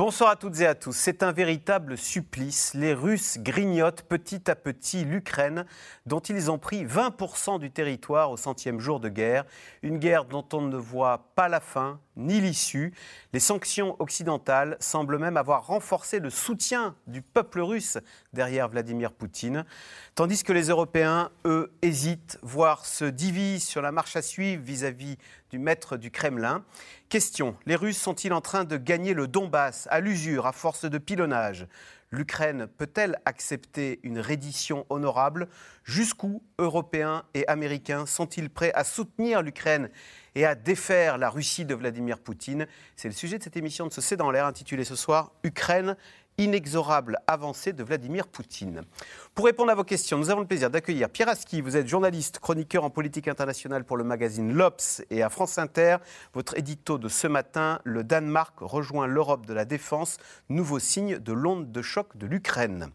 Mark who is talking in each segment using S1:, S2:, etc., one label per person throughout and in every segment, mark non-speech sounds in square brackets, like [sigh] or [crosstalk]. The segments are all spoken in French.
S1: Bonsoir à toutes et à tous. C'est un véritable supplice. Les Russes grignotent petit à petit l'Ukraine, dont ils ont pris 20% du territoire au centième jour de guerre. Une guerre dont on ne voit pas la fin ni l'issue. Les sanctions occidentales semblent même avoir renforcé le soutien du peuple russe derrière Vladimir Poutine, tandis que les Européens, eux, hésitent, voire se divisent sur la marche à suivre vis-à-vis du maître du Kremlin. Question, les Russes sont-ils en train de gagner le Donbass à l'usure, à force de pilonnage? L'Ukraine peut-elle accepter une reddition honorable? Jusqu'où Européens et Américains sont-ils prêts à soutenir l'Ukraine et à défaire la Russie de Vladimir Poutine? C'est le sujet de cette émission de ce C'est dans l'air intitulée ce soir Ukraine inexorable avancée de Vladimir Poutine. Pour répondre à vos questions, nous avons le plaisir d'accueillir Pierre Aski. Vous êtes journaliste, chroniqueur en politique internationale pour le magazine L'Obs et à France Inter. Votre édito de ce matin, le Danemark rejoint l'Europe de la défense, nouveau signe de l'onde de choc de l'Ukraine.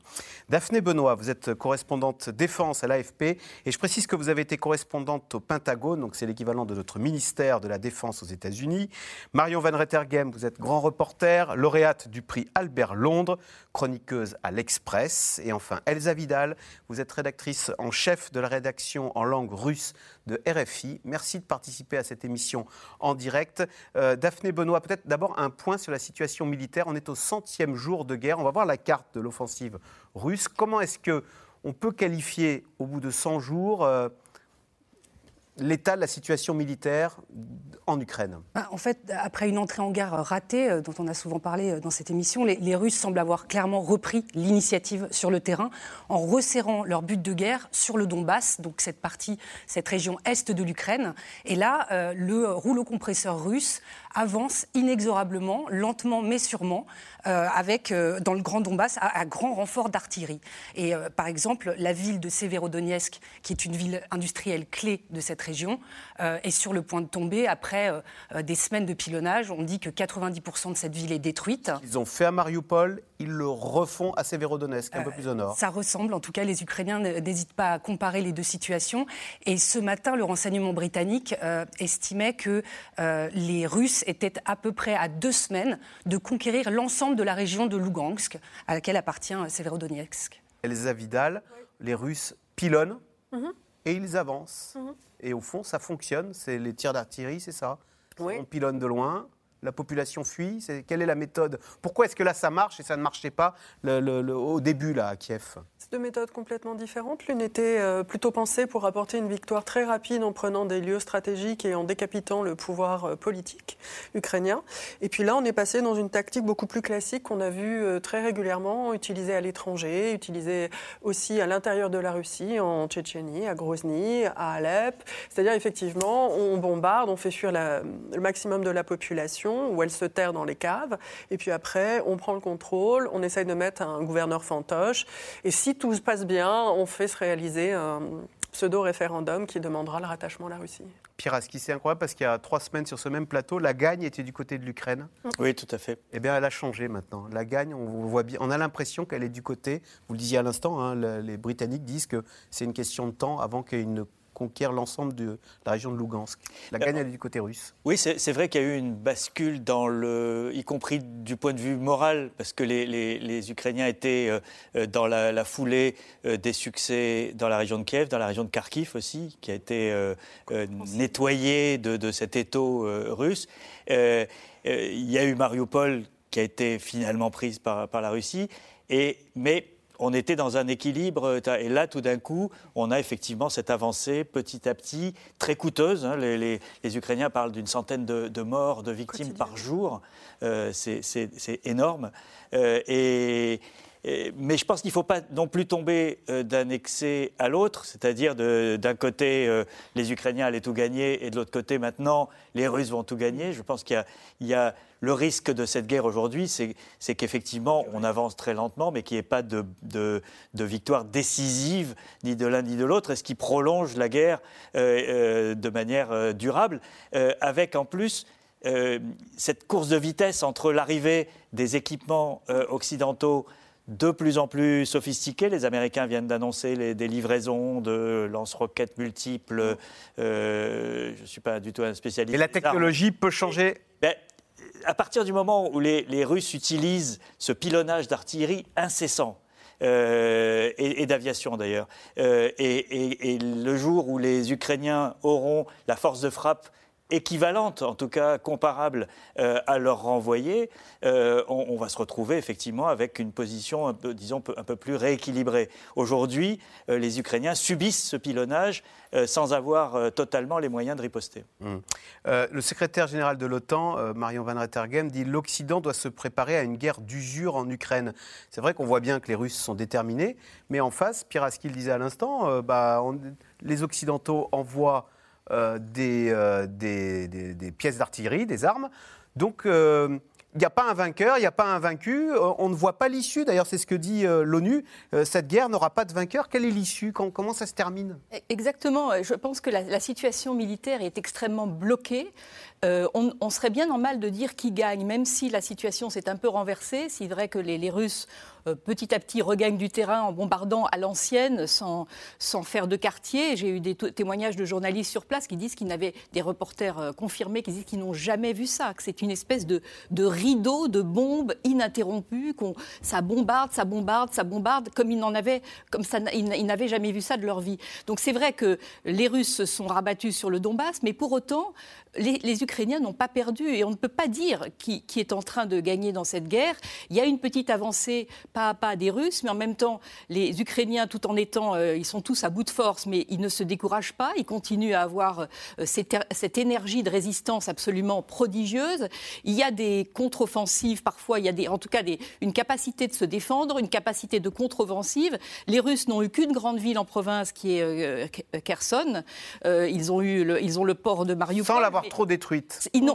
S1: Daphné Benoît, vous êtes correspondante défense à l'AFP et je précise que vous avez été correspondante au Pentagone, donc c'est l'équivalent de notre ministère de la Défense aux États-Unis. Marion Van Rettergem, vous êtes grand reporter, lauréate du prix Albert Londres, chroniqueuse à l'Express. Et enfin, Elsa Vidal, vous êtes rédactrice en chef de la rédaction en langue russe de RFI. Merci de participer à cette émission en direct. Euh, Daphné Benoît, peut-être d'abord un point sur la situation militaire. On est au centième jour de guerre. On va voir la carte de l'offensive russe. Comment est-ce que on peut qualifier au bout de 100 jours euh, l'état de la situation militaire en Ukraine
S2: bah, En fait, après une entrée en guerre ratée, euh, dont on a souvent parlé euh, dans cette émission, les, Russes semblent avoir clairement repris l'initiative sur le terrain en resserrant leur but de guerre sur le Donbass, donc cette partie, cette région est de l'Ukraine. Et là, euh, le rouleau compresseur russe avance inexorablement, lentement mais sûrement, euh, avec, euh, dans le Grand Donbass, à, grand renfort d'artillerie. Et euh, par exemple, la ville de Severodonetsk, qui est une ville industrielle clé de cette région, est sur le point de tomber après des semaines de pilonnage. On dit que 90% de cette ville est détruite.
S1: Ils ont fait à Mariupol, ils le refont à Severodonetsk, un peu plus au nord.
S2: Ça ressemble, en tout cas, les Ukrainiens n'hésitent pas à comparer les deux situations. Et ce matin, le renseignement britannique estimait que les Russes était à peu près à deux semaines de conquérir l'ensemble de la région de Lugansk, à laquelle appartient Severodonetsk.
S1: Elsa Vidal, les Russes pilonnent mhm. et ils avancent. Mhm. Et au fond, ça fonctionne. C'est les tirs d'artillerie, c'est ça On pilonne de loin, la population fuit Quelle est la méthode? Pourquoi est-ce que là ça marche et ça ne marchait pas au début là, à Kiev?
S3: C'est deux méthodes complètement différentes. L'une était euh, plutôt pensée pour apporter une victoire très rapide en prenant des lieux stratégiques et en décapitant le pouvoir euh, politique ukrainien. Et puis là, on est passé dans une tactique beaucoup plus classique qu'on a vu euh, très régulièrement utilisée à l'étranger, utilisée aussi à l'intérieur de la Russie, en Tchétchénie, à Grozny, à Alep. C'est-à-dire effectivement, on bombarde, on fait fuir le maximum de la population où elle se terre dans les caves. Et puis après, on prend le contrôle, on essaye de mettre un gouverneur fantoche. Et si tout se passe bien, on fait se réaliser un pseudo-référendum qui demandera le rattachement à la Russie.
S1: Qui c'est incroyable parce qu'il y a trois semaines sur ce même plateau, la gagne était du côté de l'Ukraine.
S4: Oui, tout à fait.
S1: Eh bien, elle a changé maintenant. La gagne, on voit bien, on a l'impression qu'elle est du côté. Vous le disiez à l'instant, hein, les Britanniques disent que c'est une question de temps avant qu'il y ait une conquiert l'ensemble de la région de Lugansk. La gagne, elle est du côté russe.
S4: Oui, c'est vrai qu'il y a eu une bascule, dans le, y compris du point de vue moral, parce que les, les, Ukrainiens étaient euh, euh, dans la, foulée euh, des succès dans la région de Kiev, dans la région de Kharkiv aussi, qui a été nettoyée de, de, cet étau russe. Il y a eu Mariupol qui a été finalement prise par, par la Russie. Et, mais on était dans un équilibre. Et là, tout d'un coup, on a effectivement cette avancée petit à petit, très coûteuse. Hein. Les, Ukrainiens parlent d'une centaine de, morts, de victimes par jour. Euh, c'est énorme. Euh, et, mais je pense qu'il ne faut pas non plus tomber euh, d'un excès à l'autre, c'est-à-dire d'un côté, les Ukrainiens allaient tout gagner, et de l'autre côté, maintenant, les Russes vont tout gagner. Je pense qu'il y, a le risque de cette guerre aujourd'hui, c'est qu'effectivement, on avance très lentement, mais qu'il n'y ait pas de, victoire décisive, ni de l'un ni de l'autre, et ce qui prolonge la guerre euh, euh, de manière euh, durable, avec en plus cette course de vitesse entre l'arrivée des équipements occidentaux de plus en plus sophistiqués. Les Américains viennent d'annoncer des livraisons de lance-roquettes multiples. je ne suis pas du tout un spécialiste.
S1: Et la technologie peut changer?
S4: ben, À partir du moment où les Russes utilisent ce pilonnage d'artillerie incessant, euh, et, d'aviation d'ailleurs. Euh, et, le jour où les Ukrainiens auront la force de frappe équivalente, en tout cas comparable euh, à leur renvoyer, euh, on, va se retrouver effectivement avec une position un peu, disons, un peu plus rééquilibrée. Aujourd'hui, euh, les Ukrainiens subissent ce pilonnage sans avoir totalement les moyens de riposter.
S1: Mmh. le secrétaire général de l'OTAN, Marion Van Rettergem, dit l'Occident doit se préparer à une guerre d'usure en Ukraine. C'est vrai qu'on voit bien que les Russes sont déterminés, mais en face, à ce qu'il disait à l'instant, bah, les Occidentaux envoient euh, euh, des, pièces d'artillerie, des armes. Donc, euh, il n'y a pas un vainqueur, il n'y a pas un vaincu. On ne voit pas l'issue. D'ailleurs, c'est ce que dit l'ONU. Cette guerre n'aura pas de vainqueur. Quelle est l'issue? Comment ça se termine?
S5: Exactement. Je pense que la, situation militaire est extrêmement bloquée. on, serait bien normal de dire qui gagne, même si la situation s'est un peu renversée. C'est vrai que les, Russes euh, petit à petit regagne du terrain en bombardant à l'ancienne sans, sans faire de quartier. J'ai eu des témoignages de journalistes sur place qui disent qu'ils n'avaient, des reporters euh, confirmés, qui disent qu'ils n'ont jamais vu ça, que c'est une espèce de, de rideau de bombes ininterrompues, qu'on, ça bombarde, ça bombarde, ça bombarde, comme ils comme ils n'avaient jamais vu ça de leur vie. Donc c'est vrai que les Russes se sont rabattus sur le Donbass, mais pour autant, les, Ukrainiens n'ont pas perdu et on ne peut pas dire qui, qui, est en train de gagner dans cette guerre. Il y a une petite avancée pas à pas des Russes, mais en même temps, les Ukrainiens, tout en étant, euh, ils sont tous à bout de force, mais ils ne se découragent pas, ils continuent à avoir euh, cette, cette, énergie de résistance absolument prodigieuse. Il y a des contre-offensives, parfois, il y a des, en tout cas des, une capacité de se défendre, une capacité de contre-offensive. Les Russes n'ont eu qu'une grande ville en province qui est euh, Kherson. ils, ont eu le, ils ont le port de Mariupol.
S1: Sans l'avoir trop détruite.
S5: Ils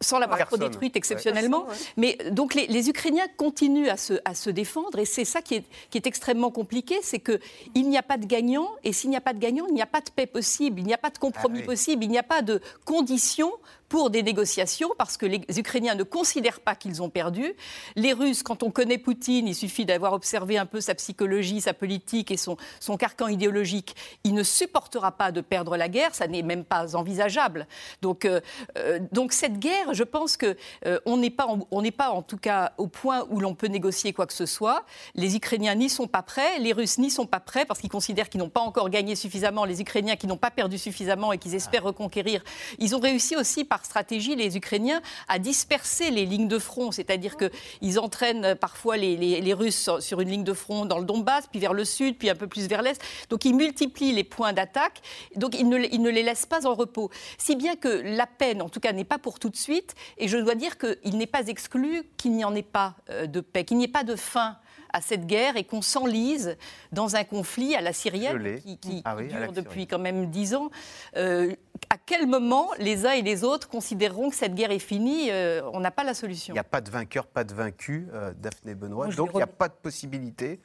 S5: sans l'avoir trop détruite exceptionnellement. Mais donc les, les, Ukrainiens continuent à se, à se défendre et c'est ça qui est, qui est, extrêmement compliqué, c'est qu'il n'y a pas de gagnant et s'il n'y a pas de gagnant, il n'y a pas de paix possible, il n'y a pas de compromis ah possible, il n'y a pas de conditions pour des négociations parce que les Ukrainiens ne considèrent pas qu'ils ont perdu. Les Russes, quand on connaît Poutine, il suffit d'avoir observé un peu sa psychologie, sa politique et son, son carcan idéologique, il ne supportera pas de perdre la guerre, ça n'est même pas envisageable. Donc, euh, euh, donc cette guerre, je pense que euh, on n'est pas, n'est pas en tout cas au point où l'on peut négocier quoi que ce soit. Les Ukrainiens n'y sont pas prêts, les Russes n'y sont pas prêts parce qu'ils considèrent qu'ils n'ont pas encore gagné suffisamment, les Ukrainiens qui n'ont pas perdu suffisamment et qu'ils espèrent reconquérir. Ils ont réussi aussi par stratégie, les Ukrainiens, à disperser les lignes de front. C'est-à-dire qu'ils entraînent parfois les, Russes sur, une ligne de front dans le Donbass, puis vers le sud, puis un peu plus vers l'est. Donc ils multiplient les points d'attaque. Donc ils ne, ils ne les laissent pas en repos. Si bien que la peine, en tout cas, n'est pas pour tout de suite. Et je dois dire qu'il n'est pas exclu qu'il n'y en ait pas euh, de paix, qu'il n'y ait pas de fin à cette guerre et qu'on s'enlise dans un conflit à la syrienne qui, ah dure depuis quand même dix ans. Euh, à quel moment les uns et les autres considéreront que cette guerre est finie euh, On n'a pas la solution?
S1: Il n'y a pas de vainqueur, pas de vaincu, euh, Daphné Benoît. Donc il n'y a pas de possibilité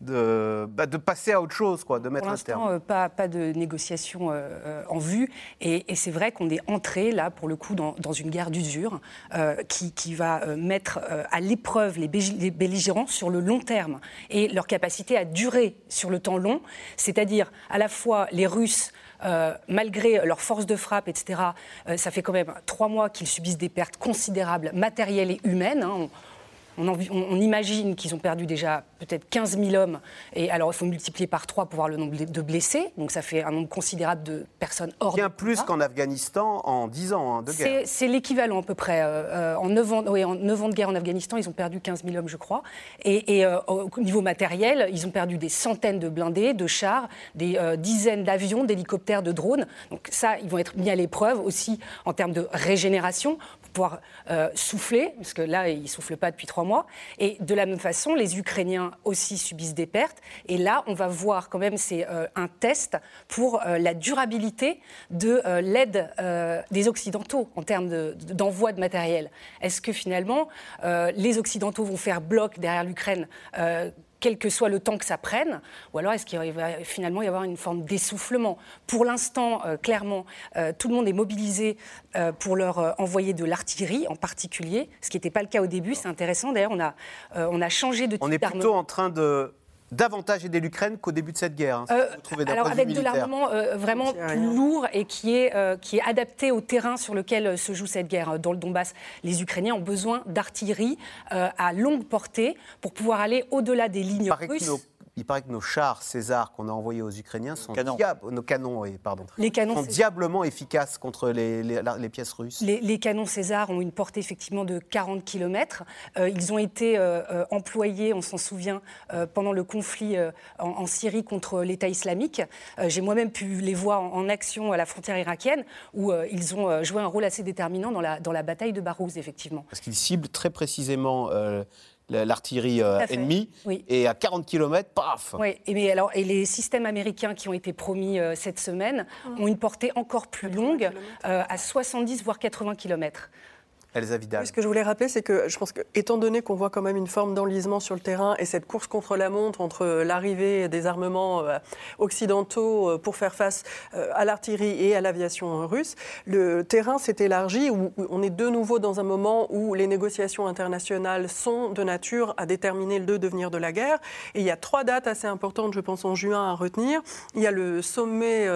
S1: de, bah, de, passer à autre chose, quoi, de mettre un terme.
S2: Euh, pas, pas de négociation euh, euh, en vue. Et, c'est vrai qu'on est entré, là, pour le coup, dans, une guerre d'usure qui, qui, va mettre à l'épreuve les, les, belligérants sur le long terme et leur capacité à durer sur le temps long. C'est-à-dire, à la fois, les Russes. malgré leur force de frappe, etc., ça fait quand même trois mois qu'ils subissent des pertes considérables matérielles et humaines. Hein. On, imagine qu'ils ont perdu déjà peut-être 15 000 hommes. Et alors, il faut multiplier par 3 pour voir le nombre de blessés. Donc, ça fait un nombre considérable de personnes hors
S1: Bien plus qu'en Afghanistan en 10 ans hein, de guerre.
S2: C'est l'équivalent à peu près. Euh, euh, en, 9 ans, oui, en 9 ans de guerre en Afghanistan, ils ont perdu 15 000 hommes, je crois. Et, euh, au niveau matériel, ils ont perdu des centaines de blindés, de chars, des dizaines d'avions, d'hélicoptères, de drones. Donc, ça, ils vont être mis à l'épreuve aussi en termes de régénération euh, souffler, parce que là, ils ne soufflent pas depuis trois mois. Et de la même façon, les Ukrainiens aussi subissent des pertes. Et là, on va voir quand même, c'est euh, un test pour euh, la durabilité de l'aide des Occidentaux en termes d'envoi de, matériel. Est-ce que finalement, les Occidentaux vont faire bloc derrière l'Ukraine quel que soit le temps que ça prenne, ou alors est-ce qu'il va finalement y avoir une forme d'essoufflement Pour l'instant, euh, clairement, euh, tout le monde est mobilisé euh, pour leur envoyer de l'artillerie en particulier, ce qui n'était pas le cas au début. C'est intéressant. D'ailleurs, on a, on a changé de type
S1: On est plutôt en train de davantage aider l'Ukraine qu'au début de cette guerre. Hein,
S2: alors avec de l'armement vraiment plus lourd et qui est, qui est adapté au terrain sur lequel se joue cette guerre. Dans le Donbass, les Ukrainiens ont besoin d'artillerie à longue portée pour pouvoir aller au-delà des lignes russes.
S1: Il paraît que nos chars César qu'on a envoyés aux Ukrainiens sont nos canons, pardon,
S2: les canons
S1: sont diablement efficaces contre les, les, pièces russes.
S2: Les, canons César ont une portée effectivement de 40 km. Euh, ils ont été euh, euh, employés, on s'en souvient, pendant le conflit en, Syrie contre l'État islamique. J'ai moi-même pu les voir en, action à la frontière irakienne, où ils ont joué un rôle assez déterminant dans la, dans la bataille de Barouz, effectivement.
S1: Parce qu'ils ciblent très précisément l'artillerie euh, ennemie, et à 40 km, paf
S2: Oui, et, alors, et les systèmes américains qui ont été promis euh, cette semaine mmh. ont une portée encore plus longue, euh, à 70 voire 80 km.
S3: Ce que je voulais rappeler, c'est que je pense que, étant donné qu'on voit quand même une forme d'enlisement sur le terrain et cette course contre la montre entre l'arrivée des armements euh, occidentaux euh, pour faire face euh, à l'artillerie et à l'aviation russe, le terrain s'est élargi. Où on est de nouveau dans un moment où les négociations internationales sont de nature à déterminer le devenir de la guerre. Et il y a trois dates assez importantes, je pense, en juin à retenir. Il y a le sommet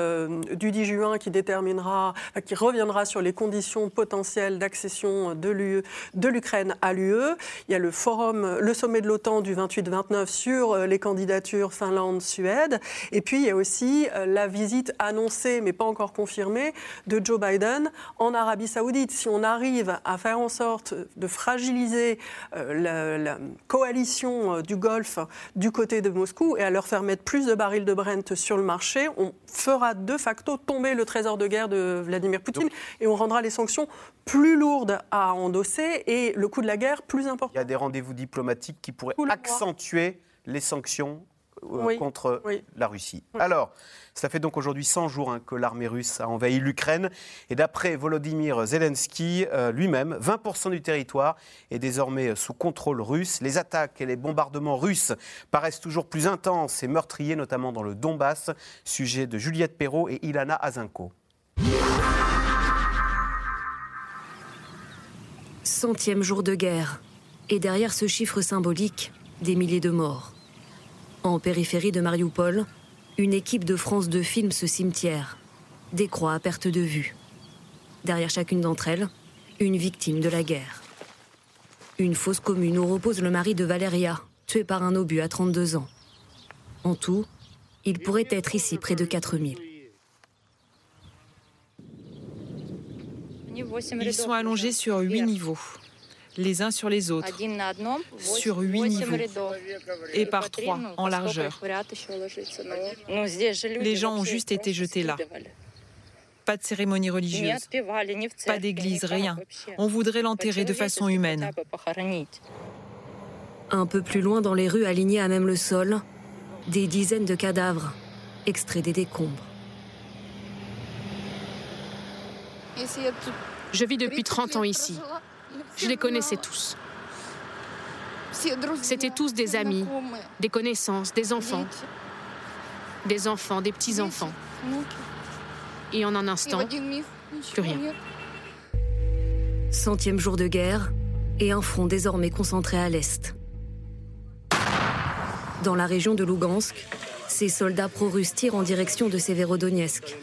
S3: du 10 juin qui déterminera, qui reviendra sur les conditions potentielles d'accession de l'Ukraine à l'UE. Il y a le forum, le sommet de l'OTAN du 28-29 sur euh, les candidatures Finlande-Suède. Et puis il y a aussi euh, la visite annoncée, mais pas encore confirmée, de Joe Biden en Arabie Saoudite. Si on arrive à faire en sorte de fragiliser euh, la, coalition du Golfe du côté de Moscou et à leur faire mettre plus de barils de Brent sur le marché, on fera de facto tomber le trésor de guerre de Vladimir Poutine et on rendra les sanctions plus lourdes à endosser et le coût de la guerre plus important.
S1: Il y a des rendez-vous diplomatiques qui pourraient accentuer les sanctions euh, contre la Russie. Alors, ça fait donc aujourd'hui 100 jours hein, que l'armée russe a envahi l'Ukraine. Et d'après Volodymyr Zelensky euh, lui-même, 20% du territoire est désormais sous contrôle russe. Les attaques et les bombardements russes paraissent toujours plus intenses et meurtriers, notamment dans le Donbass. Sujet de Juliette Perrault et Ilana Azinko.
S6: Centième jour de guerre. Et derrière ce chiffre symbolique, des milliers de morts. En périphérie de Mariupol, une équipe de France 2 filme ce cimetière. Des croix à perte de vue. Derrière chacune d'entre elles, une victime de la guerre. Une fosse commune où repose le mari de Valeria, tué par un obus à 32 ans. En tout, il pourrait être ici près de 4000.
S7: Ils sont allongés sur huit niveaux, les uns sur les autres, sur huit niveaux, et par trois en largeur. Les gens ont juste été jetés là. Pas de cérémonie religieuse, pas d'église, rien. On voudrait l'enterrer de façon humaine.
S6: Un peu plus loin dans les rues alignées à même le sol, des dizaines de cadavres extraits des décombres.
S8: Je vis depuis 30 ans ici. Je les connaissais tous. C'étaient tous des amis, des connaissances, des enfants. Des enfants, des petits-enfants. Et en un instant, plus rien.
S6: Centième jour de guerre et un front désormais concentré à l'est. Dans la région de Lugansk, ces soldats pro-russes tirent en direction de Severodonetsk.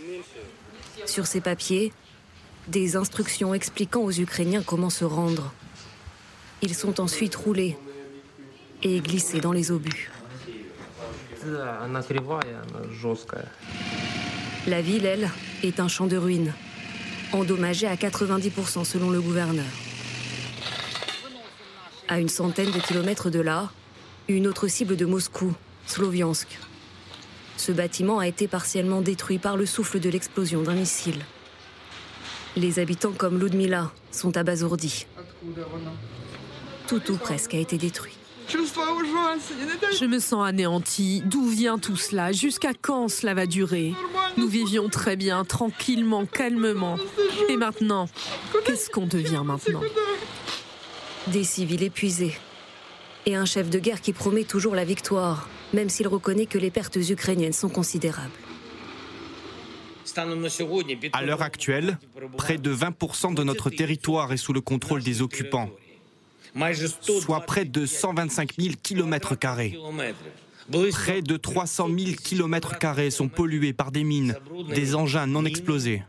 S6: Sur ces papiers, des instructions expliquant aux Ukrainiens comment se rendre. Ils sont ensuite roulés et glissés dans les obus. La ville, elle, est un champ de ruines, endommagé à 90% selon le gouverneur. À une centaine de kilomètres de là, une autre cible de Moscou, Sloviansk. Ce bâtiment a été partiellement détruit par le souffle de l'explosion d'un missile. Les habitants comme Ludmila sont abasourdis. Tout ou presque a été détruit.
S9: Je me sens anéanti. D'où vient tout cela? Jusqu'à quand cela va durer? Nous vivions très bien, tranquillement, calmement. Et maintenant Qu'est-ce qu'on devient maintenant?
S6: Des civils épuisés Et un chef de guerre qui promet toujours la victoire, même s'il reconnaît que les pertes ukrainiennes sont considérables.
S10: À l'heure actuelle, près de 20% de notre territoire est sous le contrôle des occupants, soit près de 125 000 km. Près de 300 000 km sont pollués par des mines, des engins non explosés.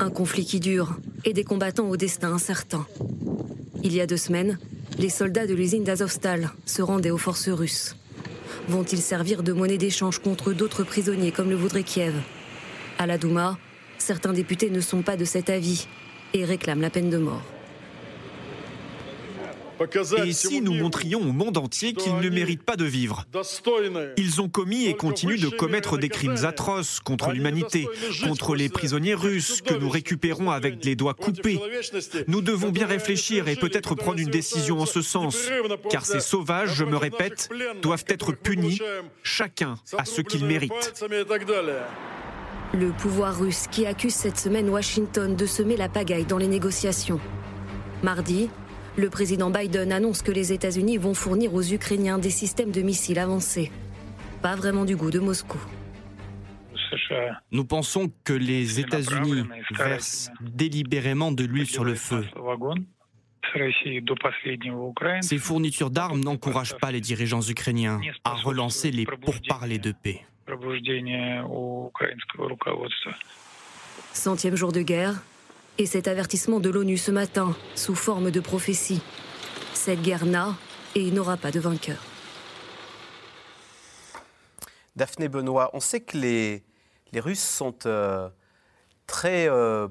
S6: Un conflit qui dure et des combattants au destin incertain. Il y a deux semaines, les soldats de l'usine d'Azovstal se rendaient aux forces russes. Vont-ils servir de monnaie d'échange contre d'autres prisonniers comme le voudrait Kiev? À la Douma, certains députés ne sont pas de cet avis et réclament la peine de mort.
S10: Et si nous montrions au monde entier qu'ils ne méritent pas de vivre Ils ont commis et continuent de commettre des crimes atroces contre l'humanité, contre les prisonniers russes que nous récupérons avec les doigts coupés. Nous devons bien réfléchir et peut-être prendre une décision en ce sens, car ces sauvages, je me répète, doivent être punis, chacun à ce qu'il mérite.
S6: Le pouvoir russe qui accuse cette semaine Washington de semer la pagaille dans les négociations. Mardi, le président Biden annonce que les États-Unis vont fournir aux Ukrainiens des systèmes de missiles avancés. Pas vraiment du goût de Moscou.
S10: Nous pensons que les États-Unis versent délibérément de l'huile sur le feu. Ces fournitures d'armes n'encouragent pas les dirigeants ukrainiens à relancer les pourparlers de paix.
S6: Centième jour de guerre, et cet avertissement de l'ONU ce matin, sous forme de prophétie. Cette guerre n'a et n'aura pas de vainqueur.
S1: Daphné Benoît, on sait que les, les Russes sont euh, très euh,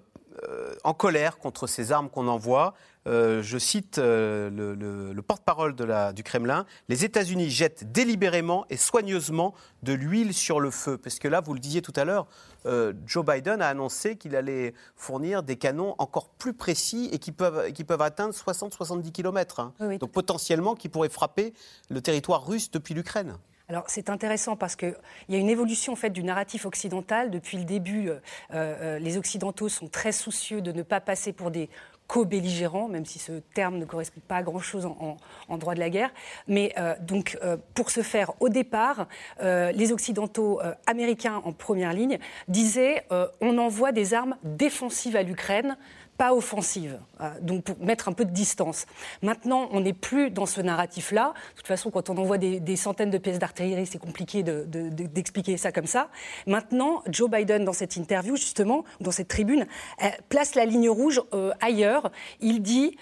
S1: en colère contre ces armes qu'on envoie. Euh, je cite euh, le, porte-parole du Kremlin, les États-Unis jettent délibérément et soigneusement de l'huile sur le feu. Parce que là, vous le disiez tout à l'heure, euh, Joe Biden a annoncé qu'il allait fournir des canons encore plus précis et qui peuvent, qui peuvent atteindre 60-70 km. Hein. Donc potentiellement qui pourraient frapper le territoire russe depuis l'Ukraine.
S2: Alors c'est intéressant parce qu'il y a une évolution en du narratif occidental. Depuis le début, les Occidentaux sont très soucieux de ne pas passer pour des co-belligérants, même si ce terme ne correspond pas à grand-chose en, droit de la guerre. Mais euh, donc, euh, pour ce faire, au départ, euh, les Occidentaux américains en première ligne disaient on envoie des armes défensives à l'Ukraine pas offensive, euh, donc pour mettre un peu de distance. Maintenant, on n'est plus dans ce narratif-là. De toute façon, quand on envoie des, centaines de pièces d'artillerie, c'est compliqué d'expliquer ça comme ça. Maintenant, Joe Biden, dans cette interview, justement, dans cette tribune, euh, place la ligne rouge euh, ailleurs. Il dit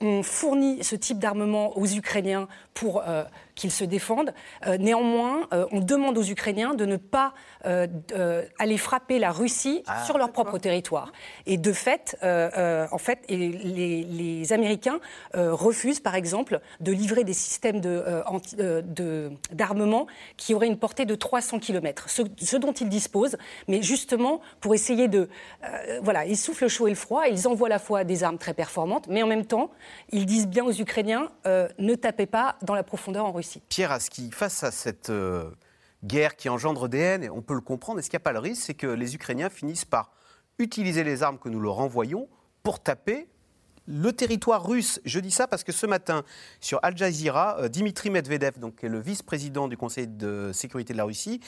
S2: on fournit ce type d'armement aux Ukrainiens pour qu'ils se défendent. Euh, néanmoins, euh, on demande aux Ukrainiens de ne pas euh, aller frapper la Russie ah, sur leur propre territoire. Et de fait, en fait, les, les Américains refusent, par exemple, de livrer des systèmes d'armement de, qui auraient une portée de 300 km, ce, ce, dont ils disposent, mais justement pour essayer de... voilà, ils soufflent le chaud et le froid, ils envoient à la fois des armes très performantes, mais en même temps, ils disent bien aux Ukrainiens, ne tapez pas dans la profondeur en Russie.
S1: Pierre Aski, face à cette euh, guerre qui engendre des haines, on peut le comprendre, est-ce qu'il n'y a pas le risque, c'est que les Ukrainiens finissent par utiliser les armes que nous leur envoyons pour taper le territoire russe? Je dis ça parce que ce matin, sur Al Jazeera, euh, Dimitri Medvedev, donc, le vice-président du Conseil de sécurité de la Russie,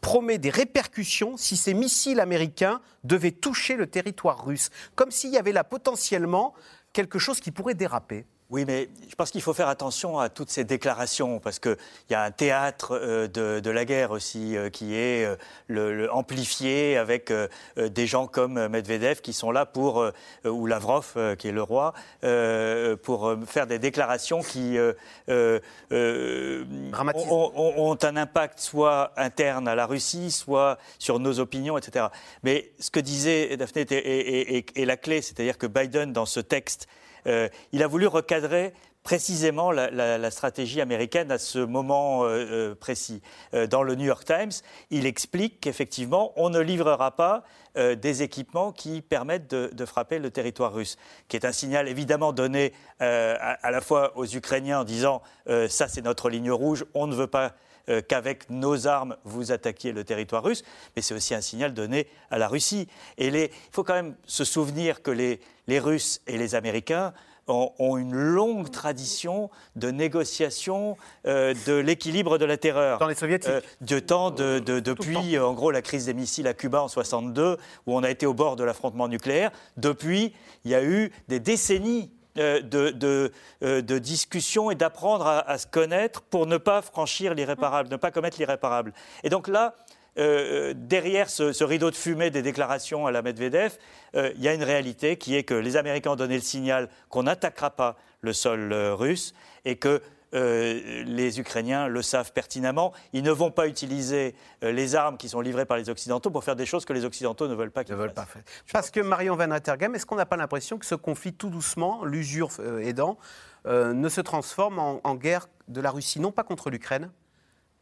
S1: promet des répercussions si ces missiles américains devaient toucher le territoire russe. Comme s'il y avait là potentiellement quelque chose qui pourrait déraper.
S4: Oui, mais je pense qu'il faut faire attention à toutes ces déclarations, parce qu'il y a un théâtre euh, de, la guerre aussi euh, qui est euh, le, amplifié avec des gens comme Medvedev qui sont là pour, ou Lavrov qui est le roi, pour faire des déclarations qui ont, ont, un impact soit interne à la Russie, soit sur nos opinions, etc. Mais ce que disait Daphné est la clé, c'est-à-dire que Biden, dans ce texte, euh, il a voulu recadrer précisément la, stratégie américaine à ce moment euh, euh, précis. dans le New York Times, il explique qu'effectivement, on ne livrera pas des équipements qui permettent de, frapper le territoire russe, qui est un signal évidemment donné à, la fois aux Ukrainiens en disant ça c'est notre ligne rouge, on ne veut pas qu'avec nos armes, vous attaquiez le territoire russe, mais c'est aussi un signal donné à la Russie. Et il faut quand même se souvenir que les, les Russes et les Américains ont, une longue tradition de négociation de l'équilibre de la terreur.
S1: Dans les soviétiques
S4: De temps, de, depuis, en gros, la crise des missiles à Cuba en 62, où on a été au bord de l'affrontement nucléaire. Depuis, il y a eu des décennies euh, de, euh, de, discussion et d'apprendre à, se connaître pour ne pas franchir l'irréparable, ne pas commettre l'irréparable. Et donc là, euh, derrière ce, rideau de fumée des déclarations à la Medvedev, il y a une réalité qui est que les Américains ont donné le signal qu'on n'attaquera pas le sol russe et que euh, les Ukrainiens le savent pertinemment. Ils ne vont pas utiliser euh, les armes qui sont livrées par les Occidentaux pour faire des choses que les Occidentaux ne veulent pas qu'ils
S1: fassent. Pas Parce que Marion Van Attergam, est-ce qu'on n'a pas l'impression que ce conflit, tout doucement, l'usure euh, aidant, ne se transforme en, guerre de la Russie, non pas contre l'Ukraine,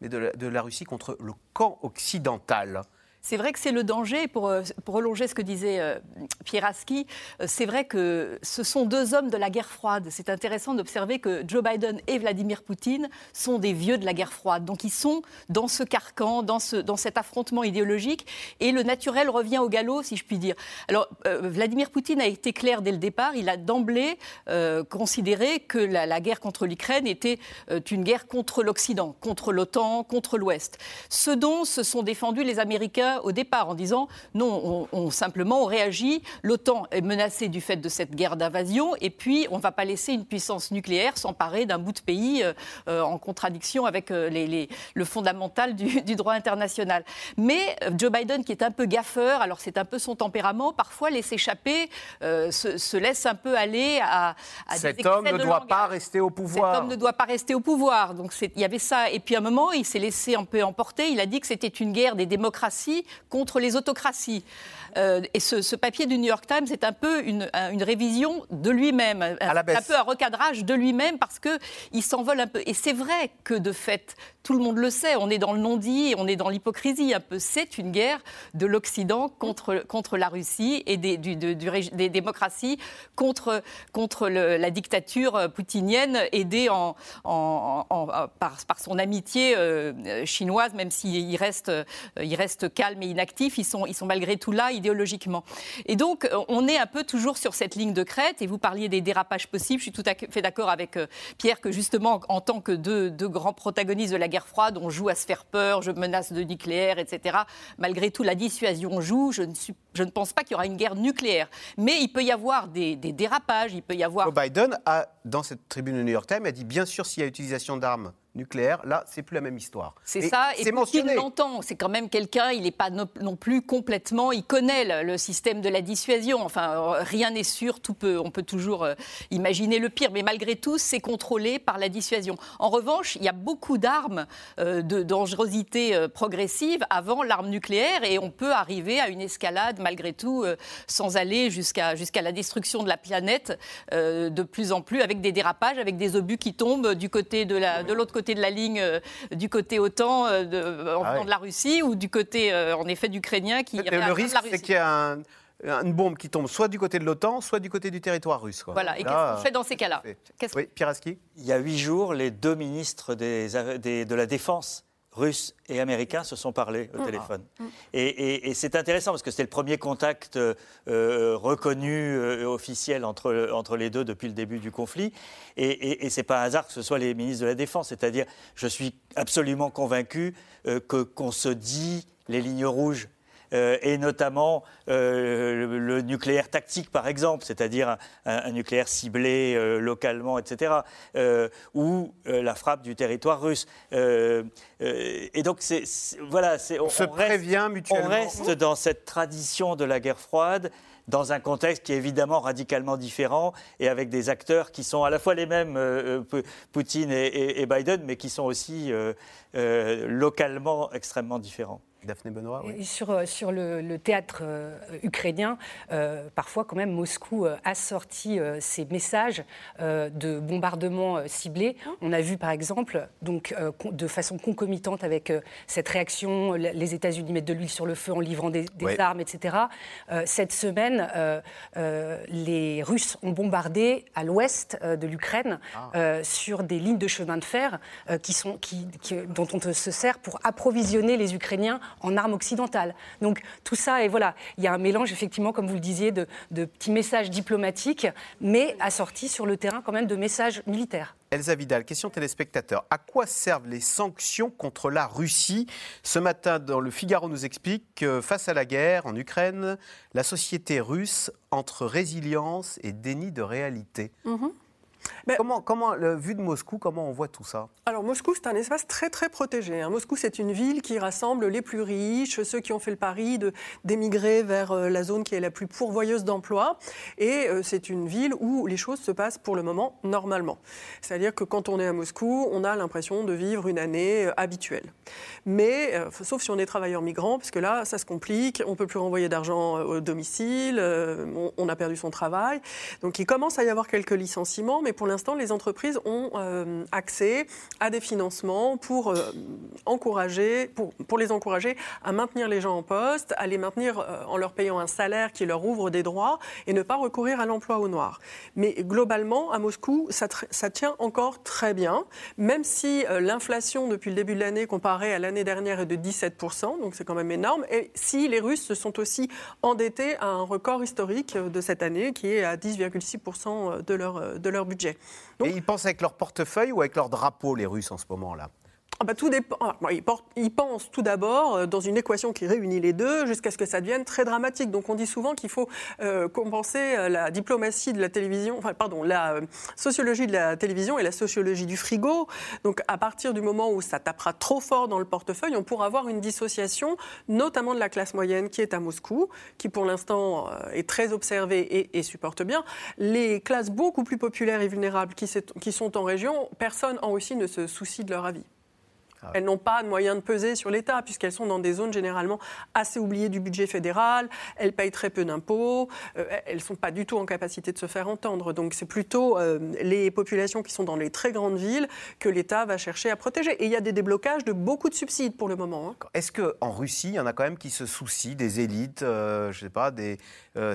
S1: mais de la Russie contre le camp occidental?
S5: C'est vrai que c'est le danger, pour, euh, prolonger ce que disait euh, Pierre Aski, euh, c'est vrai que ce sont deux hommes de la guerre froide. C'est intéressant d'observer que Joe Biden et Vladimir Poutine sont des vieux de la guerre froide. Donc ils sont dans ce carcan, dans, ce, dans cet affrontement idéologique, et le naturel revient au galop, si je puis dire. Alors Vladimir Poutine a été clair dès le départ, il a d'emblée considéré que la, la guerre contre l'Ukraine était une guerre contre l'Occident, contre l'OTAN, contre l'Ouest. Ce dont se sont défendus les Américains au départ en disant non, on, simplement on réagit, l'OTAN est menacée du fait de cette guerre d'invasion et puis on ne va pas laisser une puissance nucléaire s'emparer d'un bout de pays euh, euh, en contradiction avec euh, les, le fondamental [laughs] du, droit international. Mais Joe Biden, qui est un peu gaffeur, alors c'est un peu son tempérament, parfois laisse échapper, se, laisse un peu aller à,
S1: à Cet homme ne doit pas rester au pouvoir.
S5: Cet homme ne doit pas rester au pouvoir. Donc il y avait ça. Et puis à un moment, il s'est laissé un peu emporter. Il a dit que c'était une guerre des démocraties contre les autocraties. Euh, et ce, papier du New York Times est un peu une, révision de lui-même, un, un, peu un recadrage de lui-même parce qu'il s'envole un peu. Et c'est vrai que de fait, tout le monde le sait, on est dans le non-dit, on est dans l'hypocrisie un peu. C'est une guerre de l'Occident contre, contre la Russie et des, des démocraties contre, contre la dictature poutinienne aidée en, par, par, son amitié euh, chinoise, même s'il reste, il reste calme et inactif, ils sont, ils sont malgré tout là idéologiquement. Et donc, on est un peu toujours sur cette ligne de crête, et vous parliez des dérapages possibles, je suis tout à fait d'accord avec euh, Pierre que justement, en tant que deux, grands protagonistes de la guerre froide, on joue à se faire peur, je menace de nucléaire, etc. Malgré tout, la dissuasion joue. Je ne, pense pas qu'il y aura une guerre nucléaire. Mais il peut y avoir des, dérapages, il peut y avoir...
S1: Joe Biden, a, dans cette tribune du New York Times, a dit bien sûr s'il y a utilisation d'armes nucléaire. Là, c'est plus la même histoire.
S5: C'est ça, et Poutine l'entend. C'est quand même quelqu'un, il n'est pas non plus complètement, il connaît le, système de la dissuasion. Enfin, rien n'est sûr, tout peut, on peut toujours euh, imaginer le pire, mais malgré tout, c'est contrôlé par la dissuasion. En revanche, il y a beaucoup d'armes euh, de dangerosité euh, progressive avant l'arme nucléaire, et on peut arriver à une escalade malgré tout, sans aller jusqu'à jusqu'à la destruction de la planète de plus en plus, avec des dérapages, avec des obus qui tombent du côté de l'autre côté de la ligne, euh, du côté OTAN euh, de, en ah de la Russie ou du côté, euh, en effet, d'Ukrainiens qui.
S1: Le risque, c'est qu'il y a une bombe qui tombe soit du côté de l'OTAN, soit du côté du territoire russe. Quoi.
S5: Voilà, et qu'est-ce qu'on fait dans ces cas-là?
S1: Oui, Piraski?
S4: Il y a huit jours, les deux ministres des, de la Défense russes et américains se sont parlé au ah. téléphone. Mm. Et, c'est intéressant parce que c'était le premier contact euh, reconnu, euh, officiel entre, entre les deux depuis le début du conflit. Et, et c'est pas un hasard que ce soit les ministres de la Défense. C'est-à-dire, je suis absolument convaincu euh, que qu'on se dit les lignes rouges euh, et notamment euh, le, nucléaire tactique, par exemple, c'est-à-dire un, nucléaire ciblé euh, localement, etc., ou la frappe du territoire russe. et donc, voilà,
S1: on, se prévient mutuellement.
S4: On reste dans cette tradition de la guerre froide dans un contexte qui est évidemment radicalement différent et avec des acteurs qui sont à la fois les mêmes, Poutine et, Biden, mais qui sont aussi localement extrêmement différents.
S1: Daphné Benoît.
S2: Sur, euh, sur le, théâtre euh, ukrainien, euh, parfois quand même Moscou a sorti ses messages de bombardements ciblés. On a vu par exemple, donc, de façon concomitante avec cette réaction, les États-Unis mettent de l'huile sur le feu en livrant des, armes, etc. cette semaine, les Russes ont bombardé à l'ouest de l'Ukraine ah. sur des lignes de chemin de fer qui sont, qui, dont on se sert pour approvisionner les Ukrainiens en armes occidentales. Donc tout ça, et voilà, il y a un mélange effectivement, comme vous le disiez, de, de petits messages diplomatiques, mais assortis sur le terrain quand même de messages militaires.
S1: Elsa Vidal, question téléspectateur. À quoi servent les sanctions contre la Russie? Ce matin, dans le Figaro nous explique que face à la guerre en Ukraine, la société russe entre résilience et déni de réalité. Mhm comment, comment vu de Moscou, comment on voit tout ça?
S3: Alors Moscou, c'est un espace très très protégé. Hein. Moscou, c'est une ville qui rassemble les plus riches, ceux qui ont fait le pari d'émigrer vers euh, la zone qui est la plus pourvoyeuse d'emplois. Et euh, c'est une ville où les choses se passent pour le moment normalement. C'est-à-dire que quand on est à Moscou, on a l'impression de vivre une année euh, habituelle. Mais, sauf si on est travailleur migrant, parce que là, ça se complique, on ne peut plus renvoyer d'argent au domicile, on, a perdu son travail. Donc il commence à y avoir quelques licenciements, mais pour l'instant, les entreprises ont euh, accès à des financements pour, euh, encourager, pour, les encourager à maintenir les gens en poste, à les maintenir euh, en leur payant un salaire qui leur ouvre des droits et ne pas recourir à l'emploi au noir. Mais globalement, à Moscou, ça, tient encore très bien, même si l'inflation depuis le début de l'année comparée à l'année dernière est de 17%, donc c'est quand même énorme, et si les Russes se sont aussi endettés à un record historique de cette année qui est à 10,6% de leur, de leur budget.
S1: Et ils pensent avec leur portefeuille ou avec leur drapeau, les Russes, en ce moment-là?
S3: Ah bah, tout dépend. Ah, pensent tout d'abord euh, dans une équation qui réunit les deux jusqu'à ce que ça devienne très dramatique. Donc on dit souvent qu'il faut euh, compenser euh, la diplomatie de la télévision, enfin pardon, la sociologie de la télévision et la sociologie du frigo. Donc à partir du moment où ça tapera trop fort dans le portefeuille, on pourra avoir une dissociation, notamment de la classe moyenne qui est à Moscou, qui pour l'instant est très observée et, et, supporte bien. Les classes beaucoup plus populaires et vulnérables qui, qui sont en région, personne en Russie ne se soucie de leur avis. Ah elles n'ont pas de moyens de peser sur l'État, puisqu'elles sont dans des zones généralement assez oubliées du budget fédéral, elles payent très peu d'impôts, euh, elles ne sont pas du tout en capacité de se faire entendre. Donc c'est plutôt euh, les populations qui sont dans les très grandes villes que l'État va chercher à protéger. Et il y a des déblocages de beaucoup de subsides pour le moment. Hein.
S1: Est-ce qu'en Russie, il y en a quand même qui se soucient des élites, euh, je ne sais pas, des,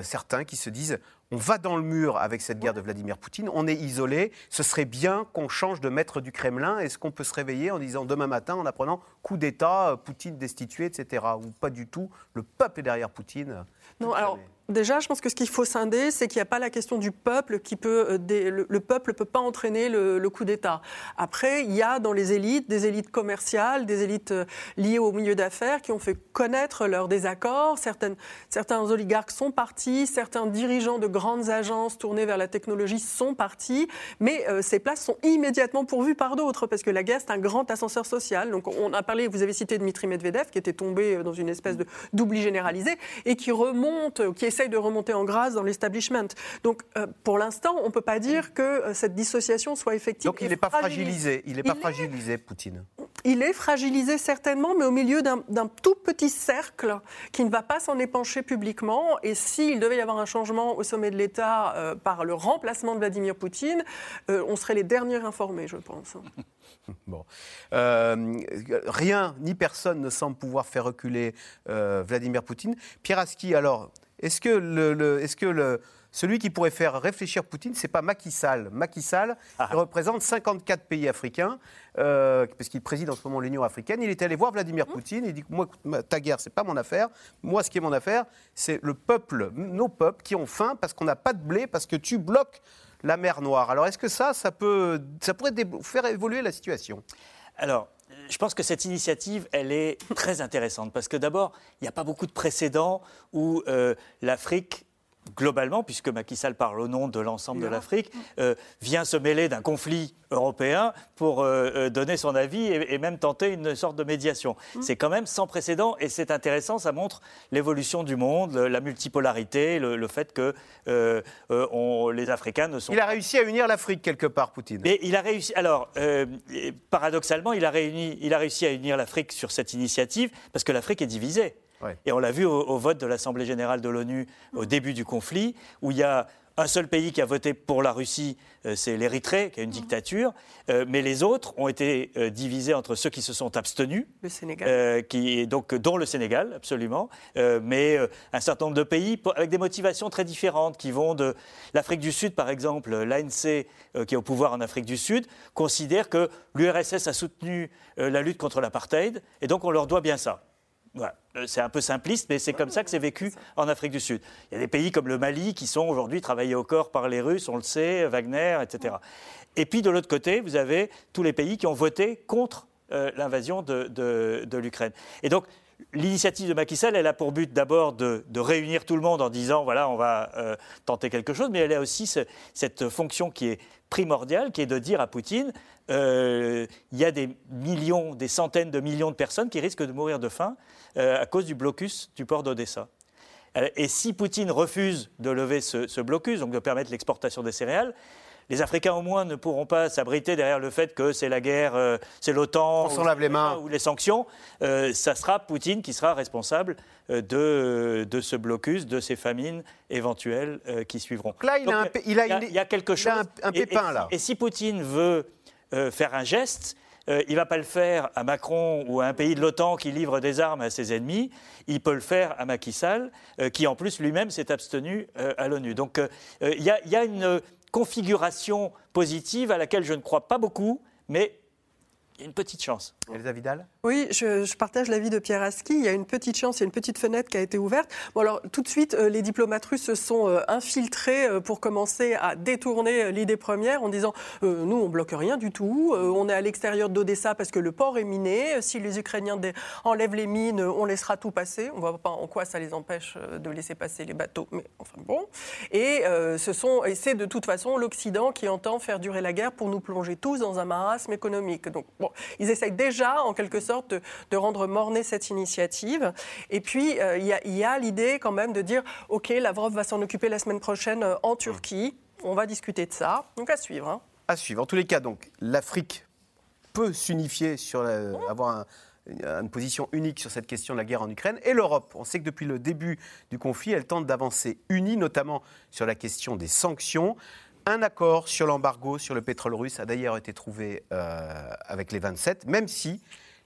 S1: certains qui se disent on va dans le mur avec cette guerre de Vladimir Poutine, on est isolé, ce serait bien qu'on change de maître du Kremlin. Est-ce qu'on peut se réveiller en disant demain matin, en apprenant coup d'État, Poutine destitué, etc. Ou pas du tout, le peuple est derrière Poutine?
S3: Non, alors Déjà, je pense que ce qu'il faut scinder, c'est qu'il n'y a pas la question du peuple qui peut. Euh, le, peuple ne peut pas entraîner le, coup d'État. Après, il y a dans les élites des élites commerciales, des élites euh, liées au milieu d'affaires qui ont fait connaître leurs désaccords. Certains oligarques sont partis, certains dirigeants de grandes agences tournées vers la technologie sont partis, mais euh, ces places sont immédiatement pourvues par d'autres parce que la guerre, c'est un grand ascenseur social. Donc, on a parlé, vous avez cité Dmitri Medvedev qui était tombé dans une espèce d'oubli généralisé et qui remonte, qui essaie de remonter en grâce dans l'establishment. Donc, euh, pour l'instant, on ne peut pas dire que euh, cette dissociation soit effective.
S1: Donc, il n'est pas fragilisé. Il n'est pas fragilisé, Poutine.
S3: Il est fragilisé certainement, mais au milieu d'un tout petit cercle qui ne va pas s'en épancher publiquement. Et s'il devait y avoir un changement au sommet de l'État euh, par le remplacement de Vladimir Poutine, on serait les derniers informés, je pense. [laughs]
S1: Bon. rien ni personne ne semble pouvoir faire reculer Vladimir Poutine. Pierre Aski, alors, est-ce que, le, est-ce que le, celui qui pourrait faire réfléchir Poutine, c'est pas Macky Sall? Macky Sall ah. représente 54 pays africains, euh, parce qu'il préside en ce moment l'Union africaine. Il est allé voir Vladimir mmh. Poutine. Il dit moi, ta guerre, c'est pas mon affaire. Moi, ce qui est mon affaire, c'est le peuple, nos peuples qui ont faim parce qu'on n'a pas de blé, parce que tu bloques la mer Noire. Alors, est-ce que ça, ça peut, ça pourrait faire évoluer la situation?
S4: Alors, je pense que cette initiative, elle est très intéressante. Parce que d'abord, il n'y a pas beaucoup de précédents où euh, l'Afrique globalement, puisque Macky Sall parle au nom de l'ensemble de l'Afrique, euh, vient se mêler d'un conflit européen pour euh, euh, donner son avis et, même tenter une sorte de médiation. Mmh. C'est quand même sans précédent et c'est intéressant, ça montre l'évolution du monde, la multipolarité, le, fait que les Africains ne sont
S1: Il a réussi à unir l'Afrique quelque part, Poutine.
S4: Mais il a réussi. Alors, paradoxalement, il a, réuni, il a réussi à unir l'Afrique sur cette initiative parce que l'Afrique est divisée. Et on l'a vu au, vote de l'Assemblée générale de l'ONU au début du conflit, où il y a un seul pays qui a voté pour la Russie, euh, c'est l'Érythrée, qui est une dictature, euh, mais les autres ont été euh, divisés entre ceux qui se sont abstenus,
S3: le Sénégal.
S4: qui, donc, dont le Sénégal, absolument, mais un certain nombre de pays avec des motivations très différentes, qui vont de l'Afrique du Sud, par exemple, l'ANC, qui est au pouvoir en Afrique du Sud, considère que l'URSS a soutenu la lutte contre l'apartheid, et donc on leur doit bien ça. Euh, c'est un peu simpliste, mais c'est comme ça que c'est vécu en Afrique du Sud. Il y a des pays comme le Mali qui sont aujourd'hui travaillés au corps par les Russes, on le sait, Wagner, etc. Et puis de l'autre côté, vous avez tous les pays qui ont voté contre euh, l'invasion de, l'Ukraine. Et donc, l'initiative de Macky Sall, elle a pour but d'abord de, réunir tout le monde en disant, voilà, on va euh, tenter quelque chose, mais elle a aussi cette fonction qui est primordiale, qui est de dire à Poutine, il y a des millions, des centaines de millions de personnes qui risquent de mourir de faim à cause du blocus du port d'Odessa. Euh, et si Poutine refuse de lever ce, blocus, donc de permettre l'exportation des céréales, les Africains au moins ne pourront pas s'abriter derrière le fait que c'est la guerre, euh, c'est l'OTAN,
S1: ou, les mains.
S4: ou les sanctions. ça sera Poutine qui sera responsable de, de, ce blocus, de ces famines éventuelles qui suivront.
S1: Donc là, il, a,
S4: il, y a, quelque chose.
S1: un, pépin là.
S4: Et si Poutine veut faire un geste, euh, il ne va pas le faire à Macron ou à un pays de l'OTAN qui livre des armes à ses ennemis. Il peut le faire à Macky Sall, euh, qui en plus lui-même s'est abstenu euh, à l'ONU. Donc il y, a une configuration positive à laquelle je ne crois pas beaucoup, mais il y a une petite chance.
S1: Elsa Vidal
S3: Oui, je, partage l'avis de Pierre Aski. Il y a une petite chance, il y a une petite fenêtre qui a été ouverte. Bon, alors, tout de suite, euh, les diplomates russes se sont euh, infiltrés euh, pour commencer à détourner l'idée première en disant Nous, on bloque rien du tout. on est à l'extérieur d'Odessa parce que le port est miné. Si les Ukrainiens enlèvent les mines, on laissera tout passer. On ne voit pas en quoi ça les empêche de laisser passer les bateaux, mais enfin bon. Et, ce sont, et c'est de toute façon l'Occident qui entend faire durer la guerre pour nous plonger tous dans un marasme économique. Donc, bon, ils essayent déjà en quelque sorte, de, rendre mornée cette initiative. Et puis, euh, il y a, l'idée quand même de dire, OK, Lavrov va s'en occuper la semaine prochaine euh, en Turquie. On va discuter de ça. Donc, à suivre. Hein.
S1: À suivre. En tous les cas, donc, l'Afrique peut s'unifier sur avoir une position unique sur cette question de la guerre en Ukraine. Et l'Europe, on sait que depuis le début du conflit, elle tente d'avancer unie, notamment sur la question des sanctions. Un accord sur l'embargo sur le pétrole russe a d'ailleurs été trouvé euh, avec les 27, même si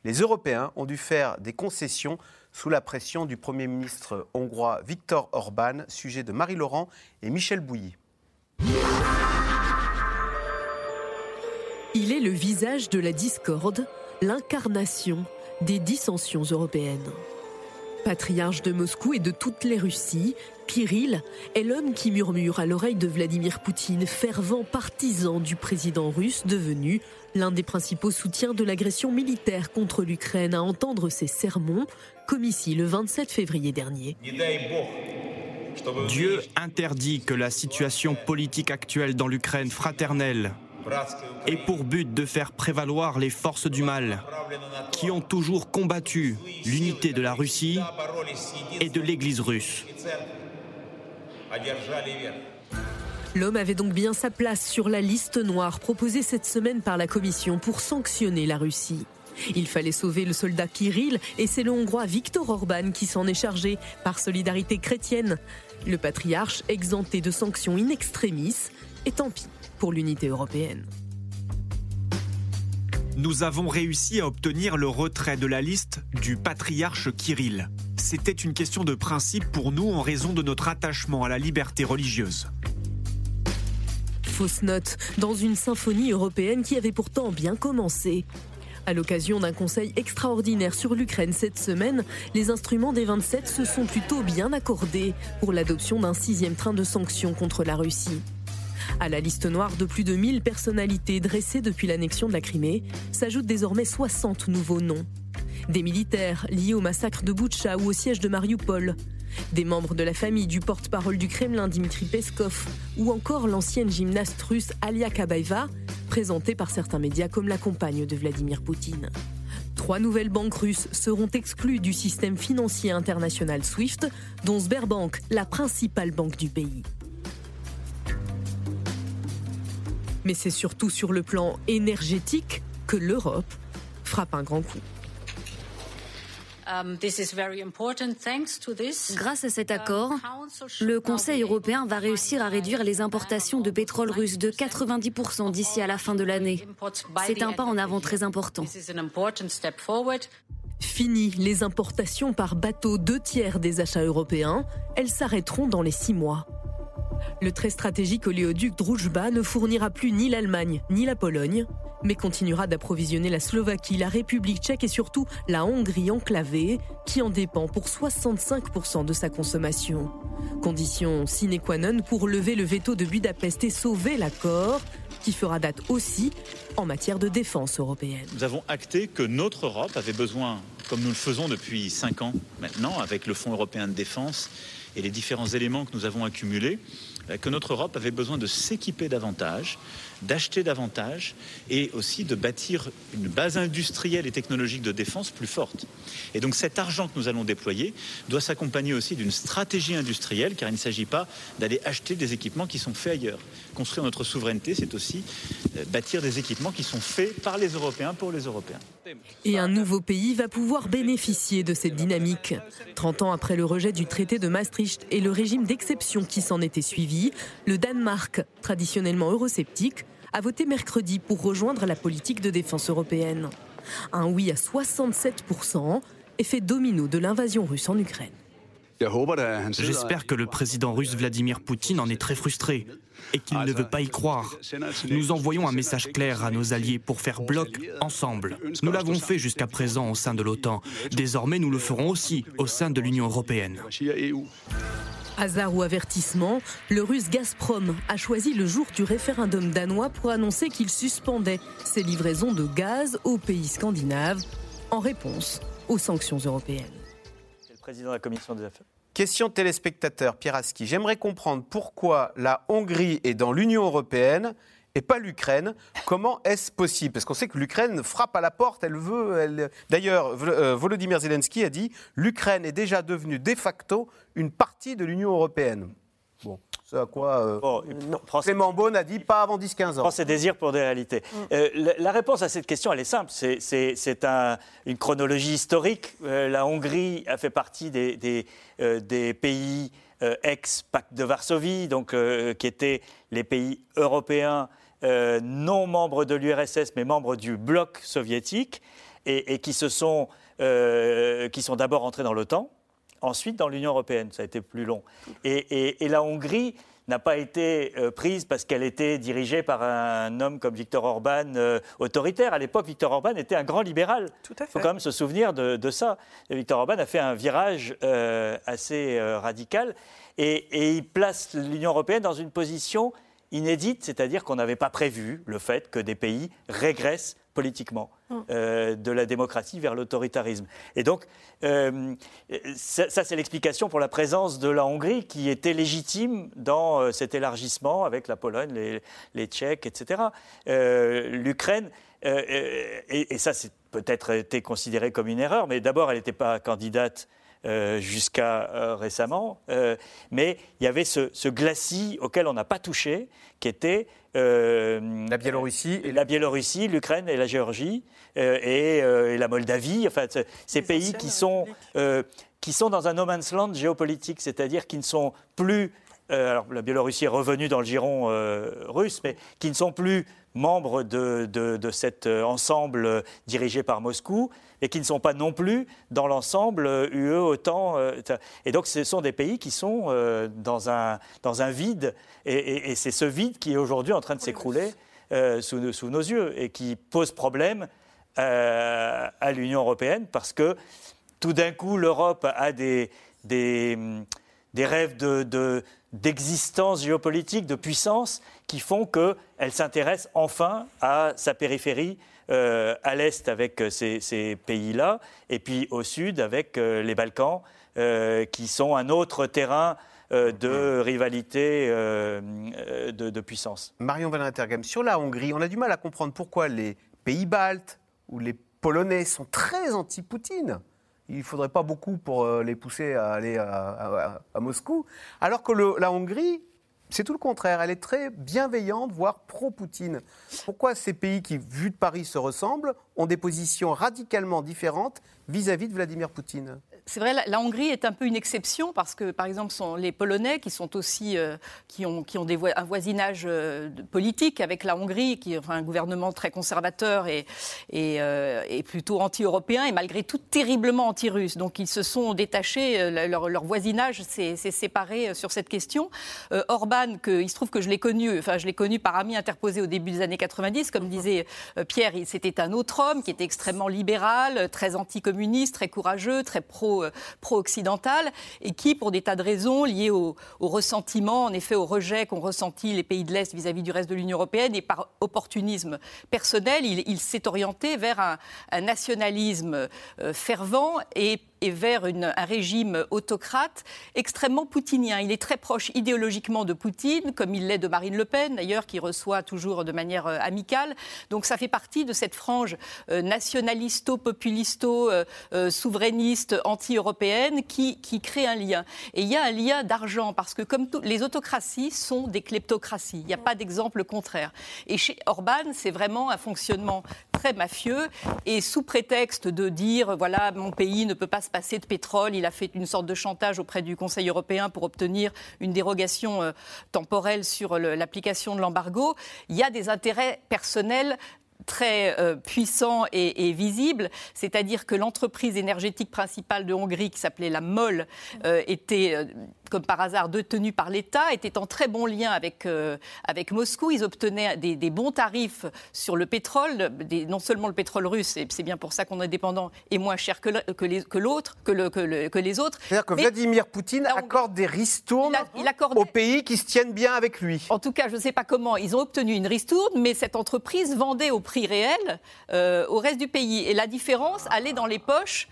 S1: les Européens ont dû faire des concessions sous la pression du Premier ministre hongrois Viktor Orban, sujet de Marie-Laurent et Michel Bouilly.
S9: Il est le visage de la discorde, l'incarnation des dissensions européennes. Patriarche de Moscou et de toutes les Russies, Kirill est l'homme qui murmure à l'oreille de Vladimir Poutine, fervent partisan du président russe devenu l'un des principaux soutiens de l'agression militaire contre l'Ukraine, à entendre ses sermons, comme ici le 27 février dernier.
S10: Dieu interdit que la situation politique actuelle dans l'Ukraine fraternelle ait pour but de faire prévaloir les forces du mal qui ont toujours combattu l'unité de la Russie et de l'Église russe.
S9: L'homme avait donc bien sa place sur la liste noire proposée cette semaine par la Commission pour sanctionner la Russie. Il fallait sauver le soldat Kirill et c'est le Hongrois Viktor Orban qui s'en est chargé par solidarité chrétienne. Le patriarche exempté de sanctions in extremis et tant pis pour l'unité européenne.
S10: Nous avons réussi à obtenir le retrait de la liste du patriarche Kirill. C'était une question de principe pour nous en raison de notre attachement à la liberté religieuse.
S9: Fausse note dans une symphonie européenne qui avait pourtant bien commencé. À l'occasion d'un conseil extraordinaire sur l'Ukraine cette semaine, les instruments des 27 se sont plutôt bien accordés pour l'adoption d'un sixième train de sanctions contre la Russie. À la liste noire de plus de 1000 personnalités dressées depuis l'annexion de la Crimée s'ajoutent désormais 60 nouveaux noms. Des militaires liés au massacre de Boutcha ou au siège de Mariupol, des membres de la famille du porte-parole du Kremlin Dimitri Peskov ou encore l'ancienne gymnaste russe Alia Kabaeva, présentée par certains médias comme la compagne de Vladimir Poutine. Trois nouvelles banques russes seront exclues du système financier international SWIFT, dont Sberbank, la principale banque du pays. Mais c'est surtout sur le plan énergétique que l'Europe frappe un grand coup.
S6: Um, Grâce à cet accord, le Conseil européen va réussir à réduire les importations de pétrole russe de 90% d'ici à la fin de l'année. C'est un pas en avant très important.
S9: Fini les importations par bateau deux tiers des achats européens. Elles s'arrêteront dans les six mois. Le très stratégique oléoduc Druzhba ne fournira plus ni l'Allemagne ni la Pologne, mais continuera d'approvisionner la Slovaquie, la République tchèque et surtout la Hongrie enclavée, qui en dépend pour 65% de sa consommation. Condition sine qua non pour lever le veto de Budapest et sauver l'accord, qui fera date aussi en matière de défense européenne.
S11: Nous avons acté que notre Europe avait besoin, comme nous le faisons depuis cinq ans maintenant, avec le Fonds européen de défense et les différents éléments que nous avons accumulés, que notre Europe avait besoin de s'équiper davantage, d'acheter davantage et aussi de bâtir une base industrielle et technologique de défense plus forte. Et donc cet argent que nous allons déployer doit s'accompagner aussi d'une stratégie industrielle, car il ne s'agit pas d'aller acheter des équipements qui sont faits ailleurs. Construire notre souveraineté, c'est aussi euh, bâtir des équipements qui sont faits par les Européens pour les Européens.
S9: Et un nouveau pays va pouvoir bénéficier de cette dynamique. 30 ans après le rejet du traité de Maastricht et le régime d'exception qui s'en était suivi, le Danemark, traditionnellement eurosceptique, a voté mercredi pour rejoindre la politique de défense européenne. Un oui à 67%, effet domino de l'invasion russe en Ukraine.
S12: J'espère que le président russe Vladimir Poutine en est très frustré et qu'il ne veut pas y croire. Nous envoyons un message clair à nos alliés pour faire bloc ensemble. Nous l'avons fait jusqu'à présent au sein de l'OTAN. Désormais, nous le ferons aussi au sein de l'Union européenne.
S9: Hasard ou avertissement, le russe Gazprom a choisi le jour du référendum danois pour annoncer qu'il suspendait ses livraisons de gaz aux pays scandinaves en réponse aux sanctions européennes.
S4: Le président de la commission des affaires?
S1: Question téléspectateur, Pierre Aski. J'aimerais comprendre pourquoi la Hongrie est dans l'Union européenne et pas l'Ukraine. Comment est-ce possible? Parce qu'on sait que l'Ukraine frappe à la porte, elle veut. D'ailleurs, euh, Volodymyr Zelensky a dit l'Ukraine est déjà devenue de facto une partie de l'Union européenne. Bon, ce à quoi euh, bon, Clément Beaune a dit pas avant 10-15 ans.
S4: Prends ses désirs pour des réalités. Mm. Euh, la, la, réponse à cette question, elle est simple. C'est un, une chronologie historique. Euh, la Hongrie a fait partie des, des, euh, des pays ex-pacte de Varsovie, donc qui étaient les pays européens euh, non membres de l'URSS, mais membres du bloc soviétique, et, et qui, se sont, euh, qui sont d'abord entrés dans l'OTAN, ensuite dans l'Union européenne. Ça a été plus long. Et, et, et la Hongrie n'a pas été euh, prise parce qu'elle était dirigée par un homme comme Viktor Orban, euh, autoritaire. À l'époque, Viktor Orban était un grand libéral. Il faut quand même se souvenir de, de ça. Et Viktor Orban a fait un virage euh, assez radical et, et il place l'Union européenne dans une position inédite, c'est-à-dire qu'on n'avait pas prévu le fait que des pays régressent politiquement euh, de la démocratie vers l'autoritarisme. Et donc, euh, ça, c'est l'explication pour la présence de la Hongrie qui était légitime dans euh, cet élargissement avec la Pologne, les, Tchèques, etc. L'Ukraine, et, et, ça c'est peut-être été considéré comme une erreur, mais d'abord elle n'était pas candidate euh, jusqu'à euh, récemment. Euh, mais il y avait ce, ce glacis auquel on n'a pas touché, qui était
S1: la Biélorussie,
S4: et la Biélorussie, l'Ukraine et la Géorgie et, et, la Moldavie. Enfin, ces pays qui sont qui sont dans un no man's land géopolitique, c'est-à-dire qui ne sont plus euh, alors la Biélorussie est revenue dans le giron euh, russe, mais qui ne sont plus membres de, de, de cet ensemble dirigé par Moscou et qui ne sont pas non plus dans l'ensemble UE OTAN. Euh, et donc ce sont des pays qui sont euh, dans, un, dans un vide et, et, et c'est ce vide qui est aujourd'hui en train de s'écrouler euh, sous, sous, nos yeux et qui pose problème euh, à l'Union européenne parce que tout d'un coup l'Europe a des, des, des rêves de, de d'existence géopolitique, de puissance, qui font qu'elle s'intéresse enfin à sa périphérie, euh, à l'est avec ces, ces pays-là, et puis au sud avec euh, les Balkans, euh, qui sont un autre terrain euh, de rivalité euh, de, de, puissance.
S1: Marion Van Intergam, sur la Hongrie, on a du mal à comprendre pourquoi les pays baltes ou les Polonais sont très anti-Poutine il ne faudrait pas beaucoup pour euh, les pousser à aller à, Moscou. Alors que la Hongrie, c'est tout le contraire. Elle est très bienveillante, voire pro-Poutine. Pourquoi ces pays qui, vus de Paris, se ressemblent, ont des positions radicalement différentes vis-à-vis -vis de Vladimir Poutine?
S5: C'est vrai, la, Hongrie est un peu une exception parce que, par exemple, sont les Polonais qui sont aussi euh, qui ont qui ont un voisinage euh, politique avec la Hongrie, qui enfin, un gouvernement très conservateur et et, euh, plutôt anti-européen et malgré tout terriblement anti-russe. Donc ils se sont détachés, leur, leur voisinage s'est séparé sur cette question. Orban, il se trouve que je l'ai connu, enfin je l'ai connu par ami interposé au début des années 90, comme disait Pierre, c'était un autre homme qui était extrêmement libéral, très anticommuniste, très courageux, très pro euh, pro-occidental et qui, pour des tas de raisons liées au, ressentiment, en effet au rejet qu'ont ressenti les pays de l'Est vis-à-vis du reste de l'Union européenne et par opportunisme personnel, il, s'est orienté vers un, nationalisme euh, fervent et et vers un régime autocrate extrêmement poutinien. Il est très proche idéologiquement de Poutine, comme il l'est de Marine Le Pen, d'ailleurs, qui reçoit toujours de manière euh, amicale. Donc ça fait partie de cette frange euh, nationalisto-populisto, euh, anti-européenne qui, crée un lien. Et il y a un lien d'argent, parce que comme les autocraties sont des kleptocraties, il n'y a pas d'exemple contraire. Et chez Orban, c'est vraiment un fonctionnement très mafieux, et sous prétexte de dire, voilà, mon pays ne peut pas se passer de pétrole. Il a fait une sorte de chantage auprès du Conseil européen pour obtenir une dérogation euh, temporelle sur l'application de l'embargo. Il y a des intérêts personnels très euh, puissant et, visible, c'est-à-dire que l'entreprise énergétique principale de Hongrie, qui s'appelait la MOL, euh, était, comme par hasard, détenue par l'État, était en très bon lien avec, avec Moscou. Ils obtenaient des, bons tarifs sur le pétrole, non seulement le pétrole russe, et c'est bien pour ça qu'on est dépendant, et moins cher que, l'autre, que, le, que, les autres.
S1: C'est-à-dire que Vladimir Poutine accorde des ristournes aux pays qui se tiennent bien avec lui.
S5: En tout cas, je ne sais pas comment, ils ont obtenu une ristourne, mais cette entreprise vendait au prix réel euh, au reste du pays. Et la différence allait dans les poches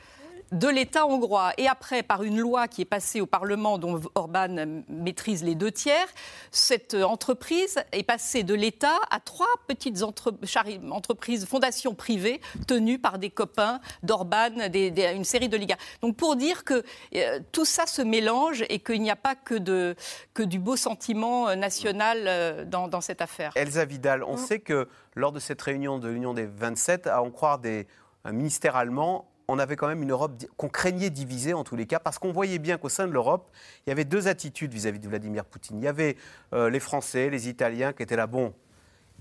S5: de l'État hongrois. Et après, par une loi qui est passée au Parlement, dont Orban maîtrise les deux tiers, cette entreprise est passée de l'État à trois petites entreprises, fondations privées, tenues par des copains d'Orban, une série d'oligarques. Donc pour dire que euh, tout ça se mélange et qu'il n'y a pas que, de, que du beau sentiment euh, national euh, dans, dans, cette affaire.
S1: Elsa Vidal, on mm. sait que lors de cette réunion de l'Union des 27, à en croire des, un ministère allemand, on avait quand même une Europe qu'on craignait divisée en tous les cas, parce qu'on voyait bien qu'au sein de l'Europe, il y avait deux attitudes vis-à-vis de Vladimir Poutine. Il y avait euh, les Français, les Italiens qui étaient là, bon,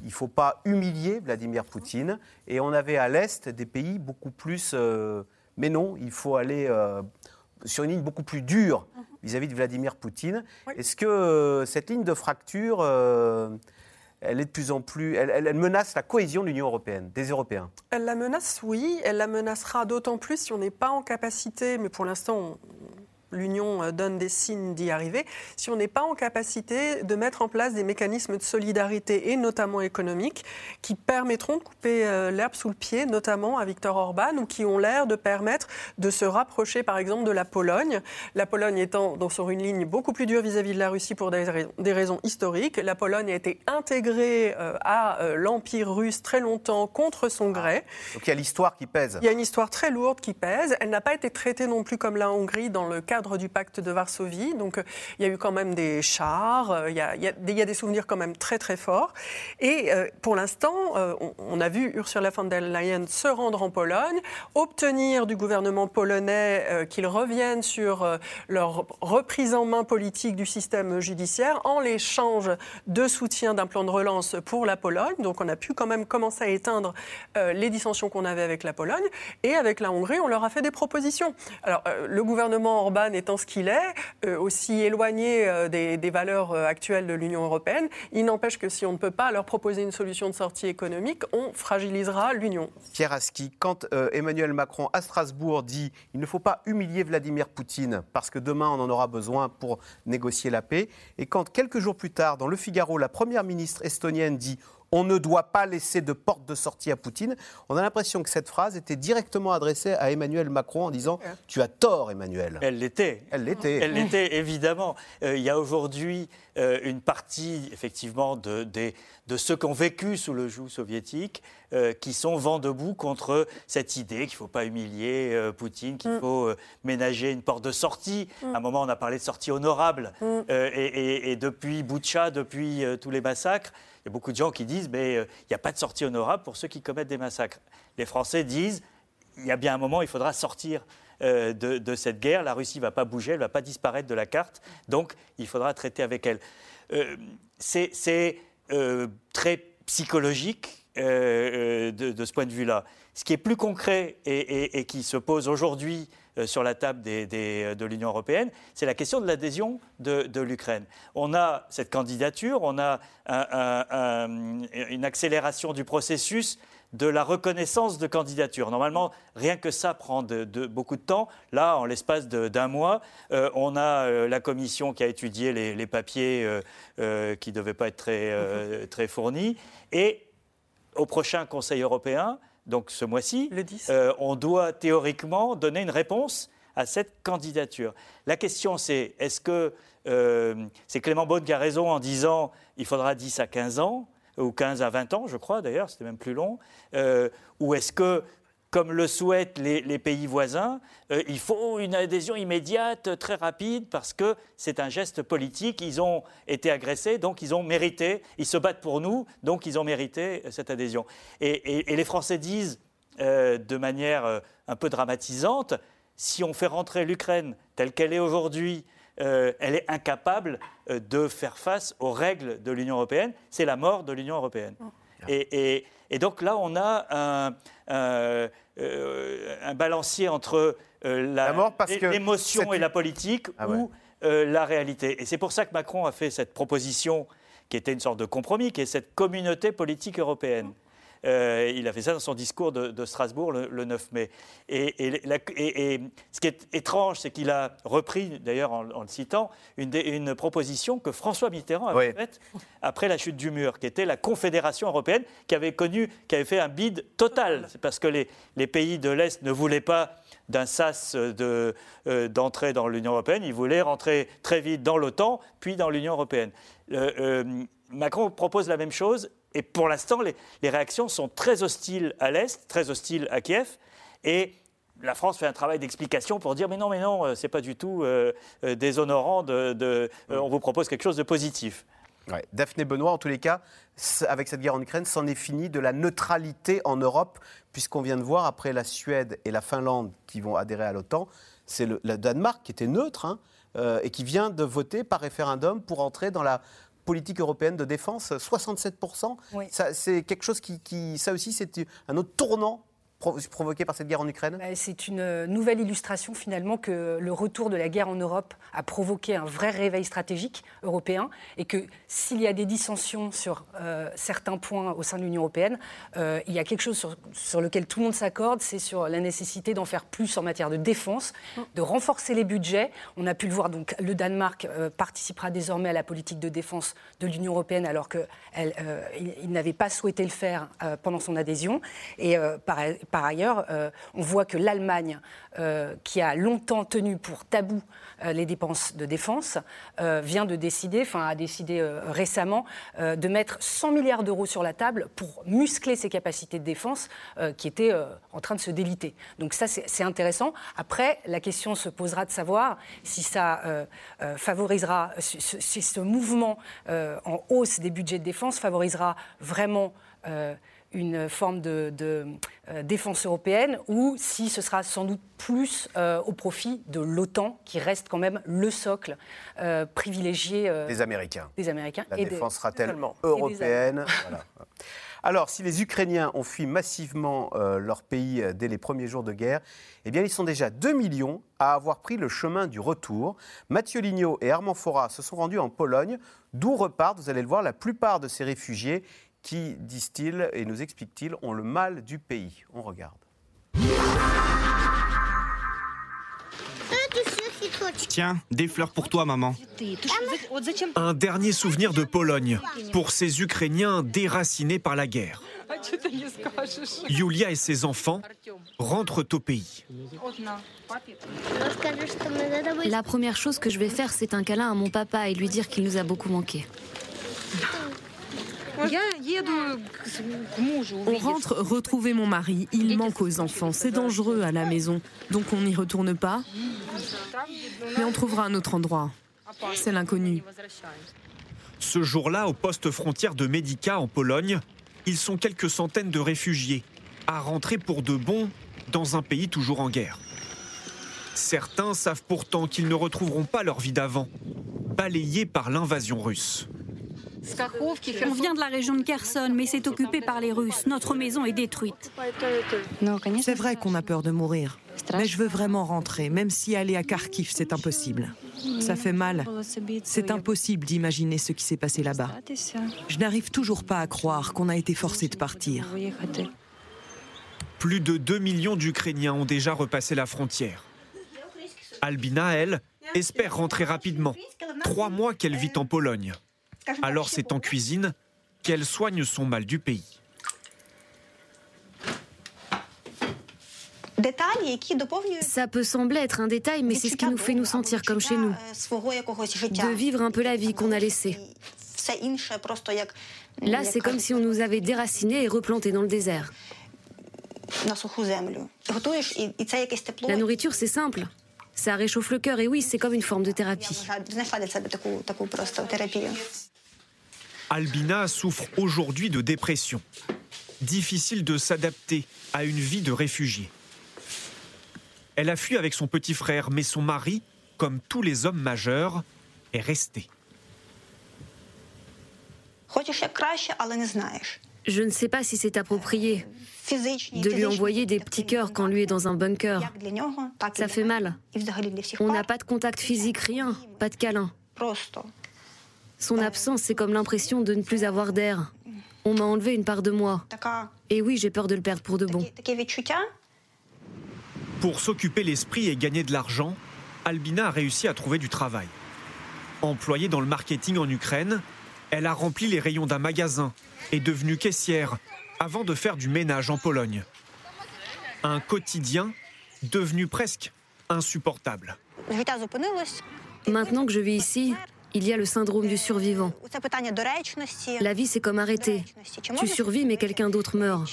S1: il ne faut pas humilier Vladimir Poutine, et on avait à l'Est des pays beaucoup plus, euh, mais non, il faut aller euh, sur une ligne beaucoup plus dure vis-à-vis de Vladimir Poutine. Est-ce que cette ligne de fracture elle est de plus en plus. Elle, menace la cohésion de l'Union européenne, des Européens.
S3: Elle la menace, oui. Elle la menacera d'autant plus si on n'est pas en capacité, mais pour l'instant, l'Union euh, donne des signes d'y arriver, si on n'est pas en capacité de mettre en place des mécanismes de solidarité et notamment économiques qui permettront de couper euh, l'herbe sous le pied, notamment à Viktor Orban, ou qui ont l'air de permettre de se rapprocher par exemple de la Pologne. La Pologne étant dans, sur une ligne beaucoup plus dure vis-à-vis de la Russie pour des raisons, des raisons, historiques. La Pologne a été intégrée euh, à l'Empire russe très longtemps contre son gré.
S1: Donc il y a l'histoire qui pèse.
S3: Il y a une histoire très lourde qui pèse. Elle n'a pas été traitée non plus comme la Hongrie dans le du pacte de Varsovie. Donc euh, il y a eu quand même des chars, euh, il y, a, des, souvenirs quand même très très forts. Et euh, pour l'instant, on, a vu Ursula von der Leyen se rendre en Pologne, obtenir du gouvernement polonais qu'ils reviennent sur leur reprise en main politique du système judiciaire en l'échange de soutien d'un plan de relance pour la Pologne. Donc on a pu quand même commencer à éteindre les dissensions qu'on avait avec la Pologne. Et avec la Hongrie, on leur a fait des propositions. Alors le gouvernement Orban étant ce qu'il est, euh, aussi éloigné euh, des, valeurs euh, actuelles de l'Union européenne, il n'empêche que si on ne peut pas leur proposer une solution de sortie économique, on fragilisera l'Union.
S1: Pierre Aski, quand Emmanuel Macron à Strasbourg dit il ne faut pas humilier Vladimir Poutine parce que demain on en aura besoin pour négocier la paix, et quand quelques jours plus tard dans Le Figaro, la première ministre estonienne dit on ne doit pas laisser de porte de sortie à Poutine. On a l'impression que cette phrase était directement adressée à Emmanuel Macron en disant Tu as tort, Emmanuel.
S4: Elle l'était.
S1: Elle l'était.
S4: Elle l'était, évidemment. Euh, il y a aujourd'hui euh, une partie, effectivement, de, de, ceux qui ont vécu sous le joug soviétique euh, qui sont vent debout contre cette idée qu'il ne faut pas humilier Poutine, qu'il mm. faut ménager une porte de sortie. Mm. À un moment, on a parlé de sortie honorable. Mm. Et, et, depuis Boucha, depuis tous les massacres, y a beaucoup de gens qui disent mais euh, il n'y a pas de sortie honorable pour ceux qui commettent des massacres. Les Français disent il y a bien un moment, il faudra sortir de, cette guerre. La Russie ne va pas bouger, elle ne va pas disparaître de la carte, donc il faudra traiter avec elle. C'est très psychologique de, ce point de vue-là. Ce qui est plus concret et qui se pose aujourd'hui euh, sur la table euh, de l'Union européenne, c'est la question de l'adhésion de, l'Ukraine. On a cette candidature, on a une accélération du processus de la reconnaissance de candidature. Normalement, rien que ça prend de, beaucoup de temps. Là, en l'espace d'un mois, euh, on a la commission qui a étudié les, papiers qui ne devaient pas être très, très fournis. Et au prochain Conseil européen, donc ce mois-ci, euh, on doit théoriquement donner une réponse à cette candidature. La question c'est, est-ce que euh, c'est Clément Beaune qui a raison en disant il faudra 10 à 15 ans, ou 15 à 20 ans, je crois d'ailleurs, c'était même plus long, euh, ou est-ce que comme le souhaitent les, pays voisins, euh, il faut une adhésion immédiate, très rapide, parce que c'est un geste politique. Ils ont été agressés, donc ils ont mérité, ils se battent pour nous, donc ils ont mérité cette adhésion. Et, les Français disent, euh, de manière euh, un peu dramatisante, si on fait rentrer l'Ukraine telle qu'elle est aujourd'hui, elle est incapable de faire face aux règles de l'Union européenne. C'est la mort de l'Union européenne. Oh. Et, donc là, on a un, euh, balancier entre euh, l'émotion et la politique ah ou euh, la réalité. Et c'est pour ça que Macron a fait cette proposition qui était une sorte de compromis, qui est cette communauté politique européenne. Euh, il a fait ça dans son discours de, Strasbourg le, 9 mai. Et, ce qui est étrange, c'est qu'il a repris, d'ailleurs en, le citant, une, proposition que François Mitterrand avait faite après la chute du mur, qui était la Confédération européenne, qui avait connu, qui avait fait un bid total. C'est parce que les, pays de l'Est ne voulaient pas d'un sas euh, d'entrée dans l'Union européenne. Ils voulaient rentrer très vite dans l'OTAN, puis dans l'Union européenne. Euh, Macron propose la même chose et pour l'instant, les, réactions sont très hostiles à l'Est, très hostiles à Kiev. Et la France fait un travail d'explication pour dire mais non, mais non, euh, c'est pas du tout euh, euh, déshonorant. On vous propose quelque chose de positif.
S1: Daphné Benoît, en tous les cas, avec cette guerre en Ukraine, c'en est fini de la neutralité en Europe, puisqu'on vient de voir, après la Suède et la Finlande qui vont adhérer à l'OTAN, c'est le, Danemark qui était neutre hein, et qui vient de voter par référendum pour entrer dans la politique européenne de défense, 67%. C'est quelque chose qui, qui ça aussi, c'est un autre tournant provoquée par cette guerre en Ukraine?
S2: Bah, C'est une euh, nouvelle illustration finalement que le retour de la guerre en Europe a provoqué un vrai réveil stratégique européen et que s'il y a des dissensions sur euh, certains points au sein de l'Union européenne, euh, il y a quelque chose sur, sur lequel tout le monde s'accorde, c'est sur la nécessité d'en faire plus en matière de défense, de renforcer les budgets. On a pu le voir, donc le Danemark participera désormais à la politique de défense de l'Union européenne alors qu'il il, n'avait pas souhaité le faire pendant son adhésion. Et par, par ailleurs, euh, on voit que l'Allemagne, euh, qui a longtemps tenu pour tabou euh, les dépenses de défense, vient de décider, enfin a décidé récemment, de mettre 100 milliards d'euros sur la table pour muscler ses capacités de défense qui étaient en train de se déliter. Donc ça, c'est intéressant. Après, la question se posera de savoir si ça favorisera, si ce mouvement en hausse des budgets de défense favorisera vraiment une forme de, euh, défense européenne ou si ce sera sans doute plus euh, au profit de l'OTAN, qui reste quand même le socle euh, privilégié
S1: des Américains.
S2: Des Américains.
S1: La défense sera-t-elle européenne Alors, si les Ukrainiens ont fui massivement leur pays dès les premiers jours de guerre, eh bien, ils sont déjà 2 millions à avoir pris le chemin du retour. Mathieu Lignot et Armand Fora se sont rendus en Pologne, d'où repartent, vous allez le voir, la plupart de ces réfugiés qui, disent-ils et nous expliquent-ils, ont le mal du pays? On regarde.
S12: Tiens, des fleurs pour toi, maman. Un dernier souvenir de Pologne, pour ces Ukrainiens déracinés par la guerre. Yulia et ses enfants rentrent au pays.
S6: La première chose que je vais faire, c'est un câlin à mon papa et lui dire qu'il nous a beaucoup manqué.
S9: On rentre retrouver mon mari. Il manque aux enfants. C'est dangereux à la maison. Donc on n'y retourne pas. Mais on trouvera un autre endroit. C'est l'inconnu.
S12: Ce jour-là, au poste frontière de Medica en Pologne, ils sont quelques centaines de réfugiés à rentrer pour de bon dans un pays toujours en guerre.
S10: Certains savent pourtant qu'ils ne retrouveront pas leur vie d'avant, balayés par l'invasion russe.
S13: On vient de la région de Kherson, mais c'est occupé par les Russes. Notre maison est détruite.
S14: C'est vrai qu'on a peur de mourir. Mais je veux vraiment rentrer, même si aller à Kharkiv, c'est impossible. Ça fait mal. C'est impossible d'imaginer ce qui s'est passé là-bas. Je n'arrive toujours pas à croire qu'on a été forcé de partir.
S10: Plus de 2 millions d'Ukrainiens ont déjà repassé la frontière. Albina, elle, espère rentrer rapidement. Trois mois qu'elle vit en Pologne. Alors c'est en cuisine qu'elle soigne son mal du pays.
S6: Ça peut sembler être un détail, mais c'est ce qui nous fait nous sentir comme chez nous. De vivre un peu la vie qu'on a laissée. Là, c'est comme si on nous avait déracinés et replantés dans le désert. La nourriture, c'est simple. Ça réchauffe le cœur et oui, c'est comme une forme de thérapie.
S10: Albina souffre aujourd'hui de dépression. Difficile de s'adapter à une vie de réfugié. Elle a fui avec son petit frère, mais son mari, comme tous les hommes majeurs, est resté.
S6: Je ne sais pas si c'est approprié de lui envoyer des petits cœurs quand lui est dans un bunker. Ça fait mal. On n'a pas de contact physique, rien, pas de câlin. Son absence, c'est comme l'impression de ne plus avoir d'air. On m'a enlevé une part de moi. Et oui, j'ai peur de le perdre pour de bon.
S10: Pour s'occuper l'esprit et gagner de l'argent, Albina a réussi à trouver du travail. Employée dans le marketing en Ukraine, elle a rempli les rayons d'un magasin, est devenue caissière, avant de faire du ménage en Pologne. Un quotidien devenu presque insupportable.
S6: Maintenant que je vis ici, il y a le syndrome du survivant. La vie, c'est comme arrêter. Tu survis, mais quelqu'un d'autre meurt.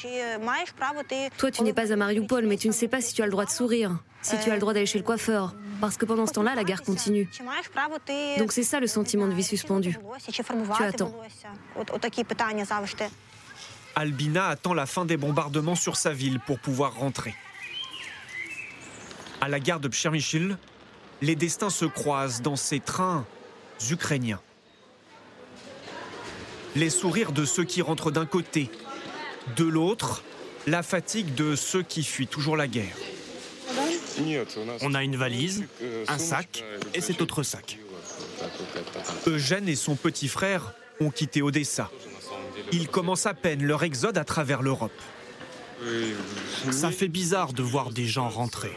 S6: Toi, tu n'es pas à Mariupol, mais tu ne sais pas si tu as le droit de sourire, si tu as le droit d'aller chez le coiffeur. Parce que pendant ce temps-là, la guerre continue. Donc c'est ça le sentiment de vie suspendue. Tu attends.
S10: Albina attend la fin des bombardements sur sa ville pour pouvoir rentrer. À la gare de Przemyśl, les destins se croisent dans ces trains ukrainiens. Les sourires de ceux qui rentrent d'un côté, de l'autre, la fatigue de ceux qui fuient toujours la guerre.
S12: On a une valise, un sac et cet autre sac.
S10: Eugène et son petit frère ont quitté Odessa. Ils commencent à peine leur exode à travers l'Europe.
S12: Ça fait bizarre de voir des gens rentrer.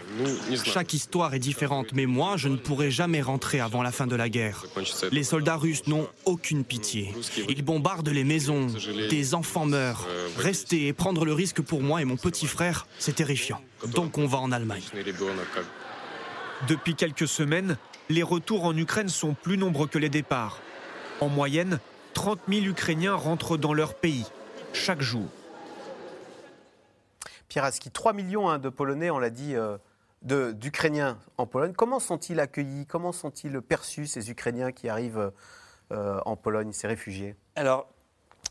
S12: Chaque histoire est différente, mais moi, je ne pourrai jamais rentrer avant la fin de la guerre. Les soldats russes n'ont aucune pitié. Ils bombardent les maisons, des enfants meurent. Rester et prendre le risque pour moi et mon petit frère, c'est terrifiant. Donc on va en Allemagne.
S10: Depuis quelques semaines, les retours en Ukraine sont plus nombreux que les départs. En moyenne, 30 000 Ukrainiens rentrent dans leur pays chaque jour.
S1: Pierre Aski, 3 millions hein, de Polonais, on l'a dit, euh, d'Ukrainiens en Pologne. Comment sont-ils accueillis? Comment sont-ils perçus, ces Ukrainiens qui arrivent euh, en Pologne, ces réfugiés?
S4: Alors,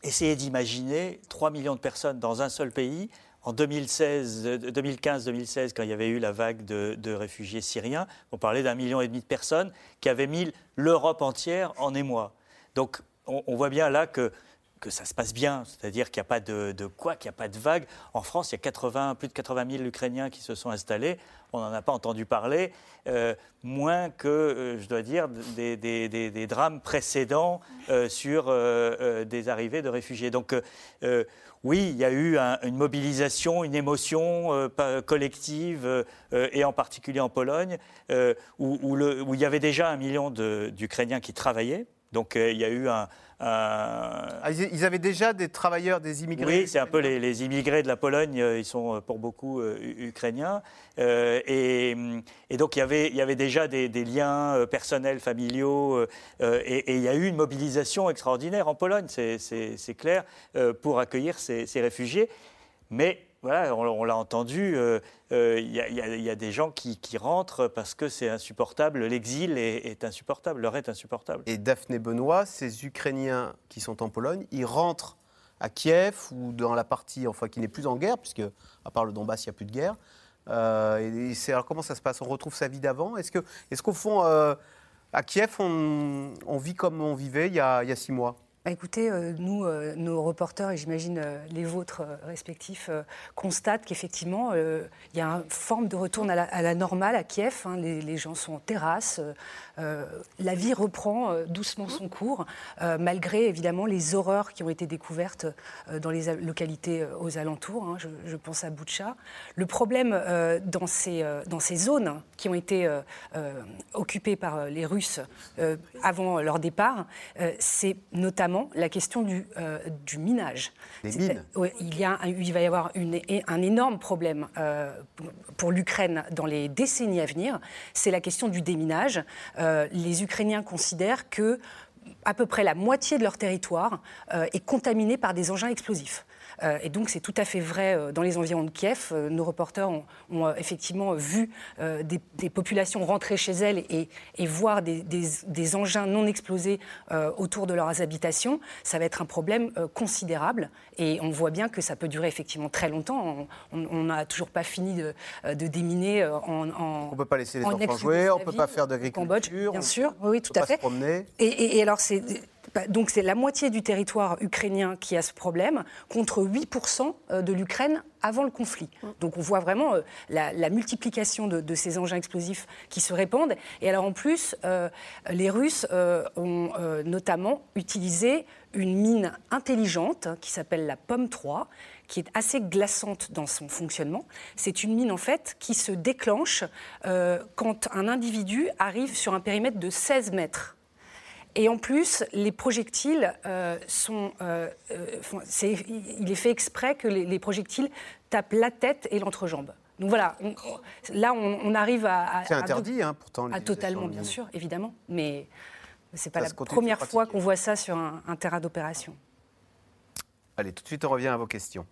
S4: essayez d'imaginer 3 millions de personnes dans un seul pays. En 2015-2016, quand il y avait eu la vague de réfugiés syriens, on parlait d'un million et demi de personnes qui avaient mis l'Europe entière en émoi. Donc, on, voit bien là que que ça se passe bien, c'est-à-dire qu'il n'y a pas de, quoi, qu'il n'y a pas de vague. En France, il y a 80, plus de 80 000 Ukrainiens qui se sont installés. On n'en a pas entendu parler, euh, moins que, euh, je dois dire, des, drames précédents euh, sur des arrivées de réfugiés. Donc, oui, il y a eu une mobilisation, une émotion collective, et en particulier en Pologne, où, où, il y avait déjà un million d'Ukrainiens qui travaillaient. Donc il y a eu un,
S1: ah, ils avaient déjà des travailleurs, des immigrés
S4: Oui, c'est un peu les, immigrés de la Pologne, euh, ils sont euh, pour beaucoup euh, ukrainiens. et, donc il y avait, il y avait déjà des, liens personnels, familiaux, et, il y a eu une mobilisation extraordinaire en Pologne, c'est clair, pour accueillir ces, ces réfugiés. Mais on, l'a entendu, euh, euh, il y, a des gens qui, rentrent parce que c'est insupportable, l'exil est, insupportable, l'heure est insupportable.
S1: Et Daphné Benoît, ces Ukrainiens qui sont en Pologne, ils rentrent à Kiev ou dans la partie enfin, qui n'est plus en guerre, puisque à part le Donbass, il n'y a plus de guerre. et alors comment ça se passe? On retrouve sa vie d'avant? Est-ce qu'au est fond, à Kiev, on, vit comme on vivait il y a six mois?
S2: Bah, écoutez, euh, nous, euh, nos reporters, et j'imagine euh, les vôtres respectifs, constatent qu'effectivement, il y a une forme de retour à la, normale à Kiev. Hein. les, gens sont en terrasse. la vie reprend doucement son cours, malgré évidemment les horreurs qui ont été découvertes dans les localités aux alentours. Hein. je, pense à Boutcha. Le problème dans, ces, dans ces zones qui ont été occupées par les Russes avant leur départ, c'est notamment la question du, euh, du minage.
S1: mines
S2: il, y a, il va y avoir une, un énorme problème euh, pour l'Ukraine dans les décennies à venir, c'est la question du déminage. Euh, les Ukrainiens considèrent que à peu près la moitié de leur territoire est contaminé par des engins explosifs. Euh, et donc c'est tout à fait vrai euh, dans les environs de Kiev. Euh, nos reporters ont, effectivement vu des, populations rentrer chez elles et, voir des, engins non explosés autour de leurs habitations. Ça va être un problème considérable et on voit bien que ça peut durer effectivement très longtemps. On n'a toujours pas fini de, déminer en,
S1: On ne peut pas laisser les enfants jouer, on ne peut pas faire d'agriculture.
S2: Bien sûr, oui, tout à fait. Et, et alors c'est donc c'est la moitié du territoire ukrainien qui a ce problème, contre 8% euh, de l'Ukraine avant le conflit. Donc on voit vraiment euh, la, multiplication de, ces engins explosifs qui se répandent. Et alors en plus, euh, les Russes ont notamment utilisé une mine intelligente qui s'appelle la Pomme 3, qui est assez glaçante dans son fonctionnement. C'est une mine en fait qui se déclenche quand un individu arrive sur un périmètre de 16 mètres. Et en plus, les projectiles euh, sont. Euh, euh, il est fait exprès que les, projectiles tapent la tête et l'entrejambe. Donc voilà, là on, arrive à.
S1: c'est interdit, hein, pourtant.
S2: À totalement, bien sûr, évidemment. Mais ce n'est pas la première fois qu'on voit ça sur un terrain d'opération.
S1: Allez, tout de suite, on revient à vos questions.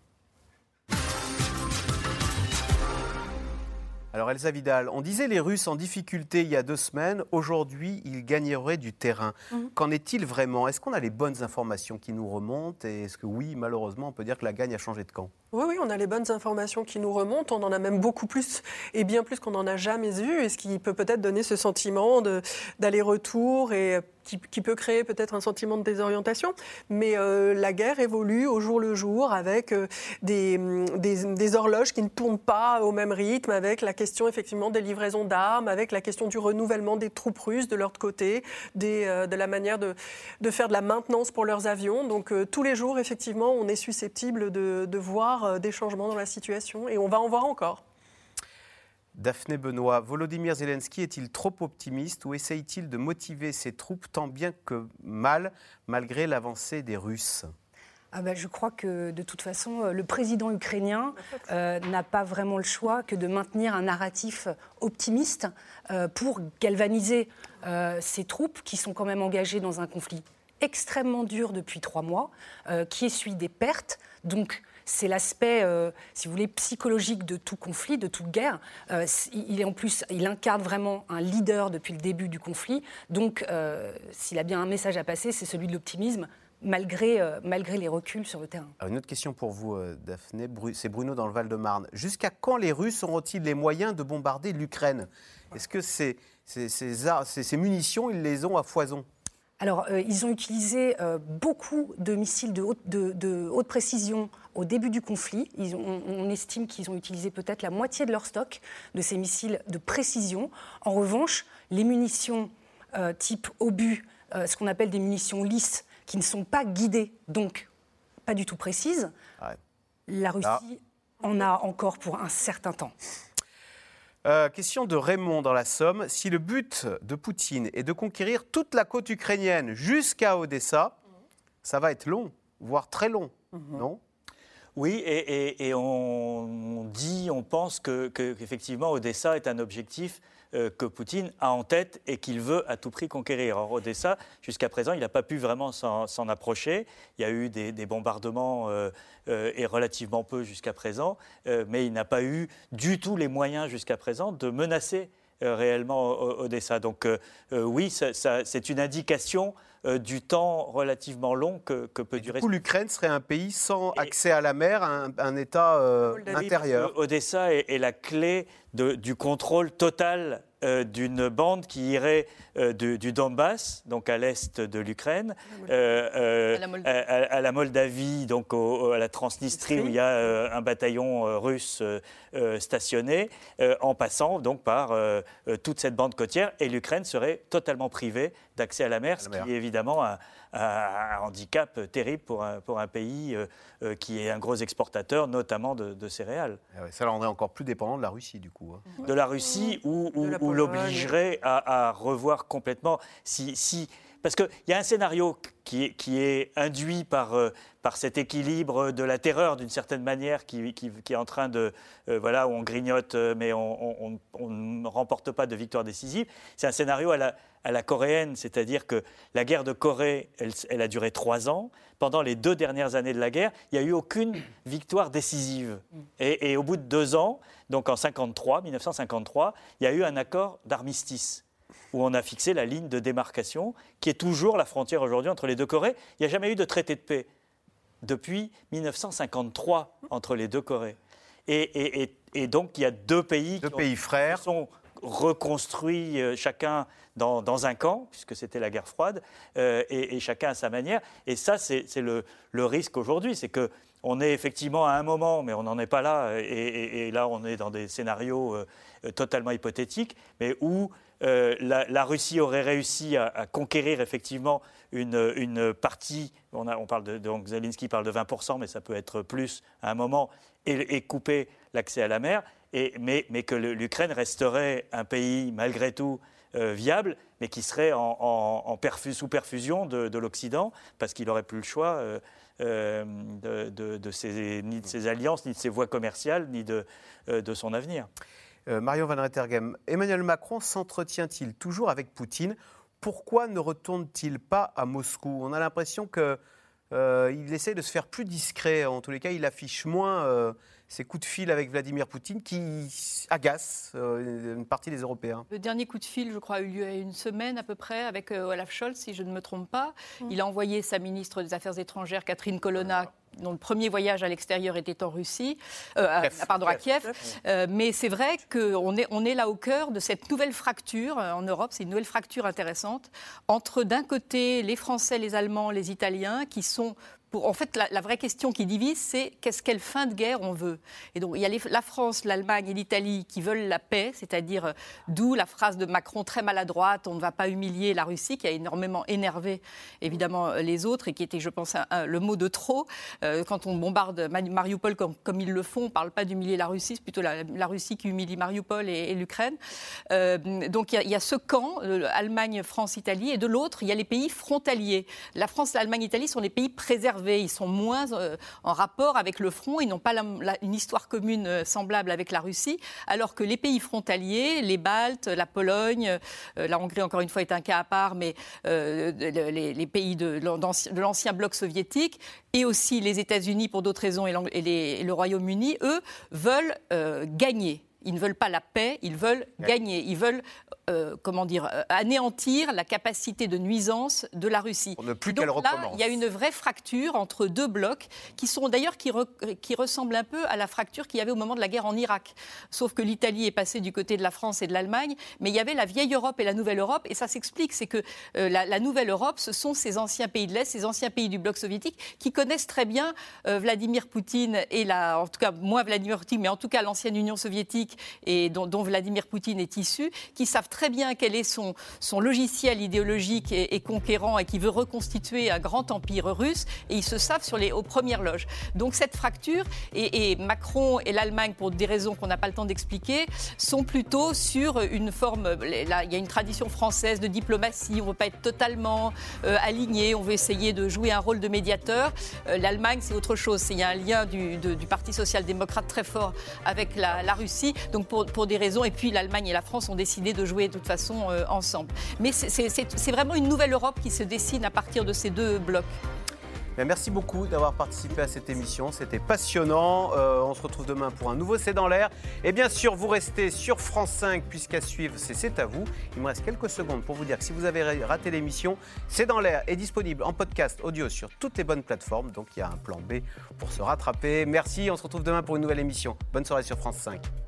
S1: Alors Elsa Vidal, on disait les Russes en difficulté il y a deux semaines, aujourd'hui ils gagneraient du terrain. Mhm. Qu'en est-il vraiment? Est-ce qu'on a les bonnes informations qui nous remontent? Et est-ce que oui, malheureusement, on peut dire que la gagne a changé de camp?
S3: Oui, oui, on a les bonnes informations qui nous remontent. On en a même beaucoup plus et bien plus qu'on n'en a jamais vu. Et ce qui peut peut-être donner ce sentiment d'aller-retour et qui, peut créer peut-être un sentiment de désorientation. Mais euh, la guerre évolue au jour le jour avec euh, des, des, horloges qui ne tournent pas au même rythme, avec la question effectivement des livraisons d'armes, avec la question du renouvellement des troupes russes de leur côté, euh, de la manière de, faire de la maintenance pour leurs avions. Donc tous les jours, effectivement, on est susceptible de voir euh, des changements dans la situation et on va en voir encore.
S1: Daphné Benoît, Volodymyr Zelensky est-il trop optimiste ou essaye-t-il de motiver ses troupes tant bien que mal, malgré l'avancée des Russes?
S2: Ah ben, je crois que de toute façon, euh, le président ukrainien euh, n'a pas vraiment le choix que de maintenir un narratif optimiste pour galvaniser ses troupes qui sont quand même engagées dans un conflit extrêmement dur depuis trois mois, qui essuie des pertes. Donc c'est l'aspect, euh, si vous voulez, psychologique de tout conflit, de toute guerre. Euh, il est en plus, il incarne vraiment un leader depuis le début du conflit. Donc, euh, s'il a bien un message à passer, c'est celui de l'optimisme. Malgré, malgré les reculs sur le terrain.
S1: une autre question pour vous, Daphné. C'est Bruno dans le Val-de-Marne. Jusqu'à quand les Russes auront-ils les moyens de bombarder l'Ukraine? Est-ce que ces, ces, ces munitions, ils les ont à foison?
S2: Alors, euh, ils ont utilisé euh, beaucoup de missiles de haute, de, haute, précision au début du conflit. Ils on, estime qu'ils ont utilisé peut-être la moitié de leur stock de ces missiles de précision. En revanche, les munitions euh, type obus, ce qu'on appelle des munitions lisses, qui ne sont pas guidées, donc pas du tout précises, la Russie en a encore pour un certain temps.
S1: Euh, question de Raymond dans la Somme. Si le but de Poutine est de conquérir toute la côte ukrainienne jusqu'à Odessa, ça va être long, voire très long, mhm. non?
S4: Oui, et, on dit, on pense que, qu'effectivement Odessa est un objectif que Poutine a en tête et qu'il veut à tout prix conquérir. Or, Odessa, jusqu'à présent, il n'a pas pu vraiment s'en approcher. Il y a eu des, bombardements euh, euh, et relativement peu jusqu'à présent, mais il n'a pas eu du tout les moyens jusqu'à présent de menacer réellement Odessa. Donc oui, c'est une indication du temps relativement long que, peut durer.
S1: Du coup, l'Ukraine serait un pays sans accès à la mer, un, État intérieur.
S4: Odessa est, la clé du contrôle total euh, d'une bande qui irait euh, du, Donbass, donc à l'est de l'Ukraine, euh, à, la Moldavie, donc à la Transnistrie, où il y a un bataillon russe stationné, en passant donc par toute cette bande côtière, et l'Ukraine serait totalement privée d'accès à la mer, ce qui est évidemment un, un handicap terrible pour un, pour un pays euh, euh, qui est un gros exportateur, notamment de, céréales.
S1: Ah ça rendrait encore plus dépendant de la Russie, du coup.
S4: Hein. De la Russie, ou, l'obligerait à, revoir complètement. Si, si, parce qu'il y a un scénario qui est, qui est induit par, euh, par cet équilibre de la terreur, d'une certaine manière, qui, qui, est en train de. voilà, où on grignote, mais on, ne remporte pas de victoire décisive. C'est un scénario à la, à la coréenne, c'est-à-dire que la guerre de Corée, elle, a duré trois ans. Pendant les deux dernières années de la guerre, il n'y a eu aucune victoire décisive. Et, au bout de deux ans, donc en 53, 1953, il y a eu un accord d'armistice où on a fixé la ligne de démarcation qui est toujours la frontière aujourd'hui entre les deux Corées. Il n'y a jamais eu de traité de paix depuis 1953 entre les deux Corées. Et, donc il y a deux pays,
S1: deux pays frères.
S4: qui sont reconstruits euh, chacun dans, un camp, puisque c'était la guerre froide, euh, et, chacun à sa manière. Et ça, c'est le, risque aujourd'hui, c'est que on est effectivement à un moment, mais on n'en est pas là, et, là on est dans des scénarios euh, totalement hypothétiques, mais où euh, la, Russie aurait réussi à, conquérir effectivement une, partie, on, parle de, donc Zelensky parle de 20%, mais ça peut être plus à un moment, et, couper l'accès à la mer, mais, mais, que l'Ukraine resterait un pays malgré tout euh, viable, mais qui serait en, sous perfusion de, l'Occident, parce qu'il n'aurait plus le choix euh, de, ses, ni de ses alliances, ni de ses voies commerciales, ni de, son avenir.
S1: Marion Van Rettergem, Emmanuel Macron s'entretient-il toujours avec Poutine? Pourquoi ne retourne-t-il pas à Moscou? On a l'impression qu'il essaie de se faire plus discret. En tous les cas, il affiche moins ces coups de fil avec Vladimir Poutine qui agacent euh, une partie des Européens.
S5: Le dernier coup de fil, je crois, a eu lieu il y a une semaine à peu près avec euh, Olaf Scholz, si je ne me trompe pas. Mm. Il a envoyé sa ministre des Affaires étrangères, Catherine Colonna, dont le premier voyage à l'extérieur était en Russie, euh, pardon, à Kiev. mais c'est vrai qu'on est, on est là au cœur de cette nouvelle fracture en Europe. C'est une nouvelle fracture intéressante entre, d'un côté, les Français, les Allemands, les Italiens, qui sont en fait, la, vraie question qui divise, c'est qu'est-ce quelle fin de guerre on veut. Et donc, il y a la France, l'Allemagne et l'Italie qui veulent la paix, c'est-à-dire euh, d'où la phrase de Macron très maladroite on ne va pas humilier la Russie, qui a énormément énervé évidemment euh, les autres et qui était, je pense, le mot de trop. Euh, quand on bombarde Mariupol comme, ils le font, on ne parle pas d'humilier la Russie, c'est plutôt la, Russie qui humilie Mariupol et, l'Ukraine. donc, il y, a, ce camp, Allemagne, France, Italie, et de l'autre, il y a les pays frontaliers. La France, l'Allemagne, l'Italie sont les pays préservés ils sont moins euh, en rapport avec le front, ils n'ont pas une histoire commune euh, semblable avec la Russie, alors que les pays frontaliers, les Baltes, la Pologne, euh, la Hongrie encore une fois est un cas à part, mais les, pays de, l'ancien bloc soviétique, et aussi les États-Unis pour d'autres raisons et, le Royaume-Uni, eux, veulent gagner. Ils ne veulent pas la paix, ils veulent gagner. Ils veulent euh, comment dire, euh, anéantir la capacité de nuisance de la Russie.
S1: Pour ne plus qu'elle recommence.
S5: Il y a une vraie fracture entre deux blocs qui sont d'ailleurs qui, qui ressemblent un peu à la fracture qu'il y avait au moment de la guerre en Irak. Sauf que l'Italie est passée du côté de la France et de l'Allemagne, mais il y avait la vieille Europe et la nouvelle Europe, et ça s'explique, c'est que euh, la, nouvelle Europe, ce sont ces anciens pays de l'Est, ces anciens pays du bloc soviétique qui connaissent très bien Vladimir Poutine et la, en tout cas moins Vladimir Poutine, mais en tout cas l'ancienne Union soviétique et dont, Vladimir Poutine est issu, qui savent très bien quel est son, son logiciel idéologique et, conquérant et qui veut reconstituer un grand empire russe, et ils se savent sur les, aux premières loges. Donc cette fracture, et, Macron et l'Allemagne, pour des raisons qu'on n'a pas le temps d'expliquer, sont plutôt sur une forme, là, il y a une tradition française de diplomatie, on ne veut pas être totalement euh, aligné, on veut essayer de jouer un rôle de médiateur. Euh, L'Allemagne, c'est autre chose, il y a un lien du, du Parti social-démocrate très fort avec la Russie, donc pour, des raisons, et puis l'Allemagne et la France ont décidé de jouer de toute façon euh, ensemble. Mais c'est vraiment une nouvelle Europe qui se dessine à partir de ces deux blocs.
S1: merci beaucoup d'avoir participé à cette émission. C'était passionnant. Euh, on se retrouve demain pour un nouveau C'est dans l'air. Et bien sûr, vous restez sur France 5 puisqu'à suivre, c'est C'est à vous. Il me reste quelques secondes pour vous dire que si vous avez raté l'émission, C'est dans l'air est disponible en podcast audio sur toutes les bonnes plateformes. Donc il y a un plan B pour se rattraper. Merci. On se retrouve demain pour une nouvelle émission. Bonne soirée sur France 5.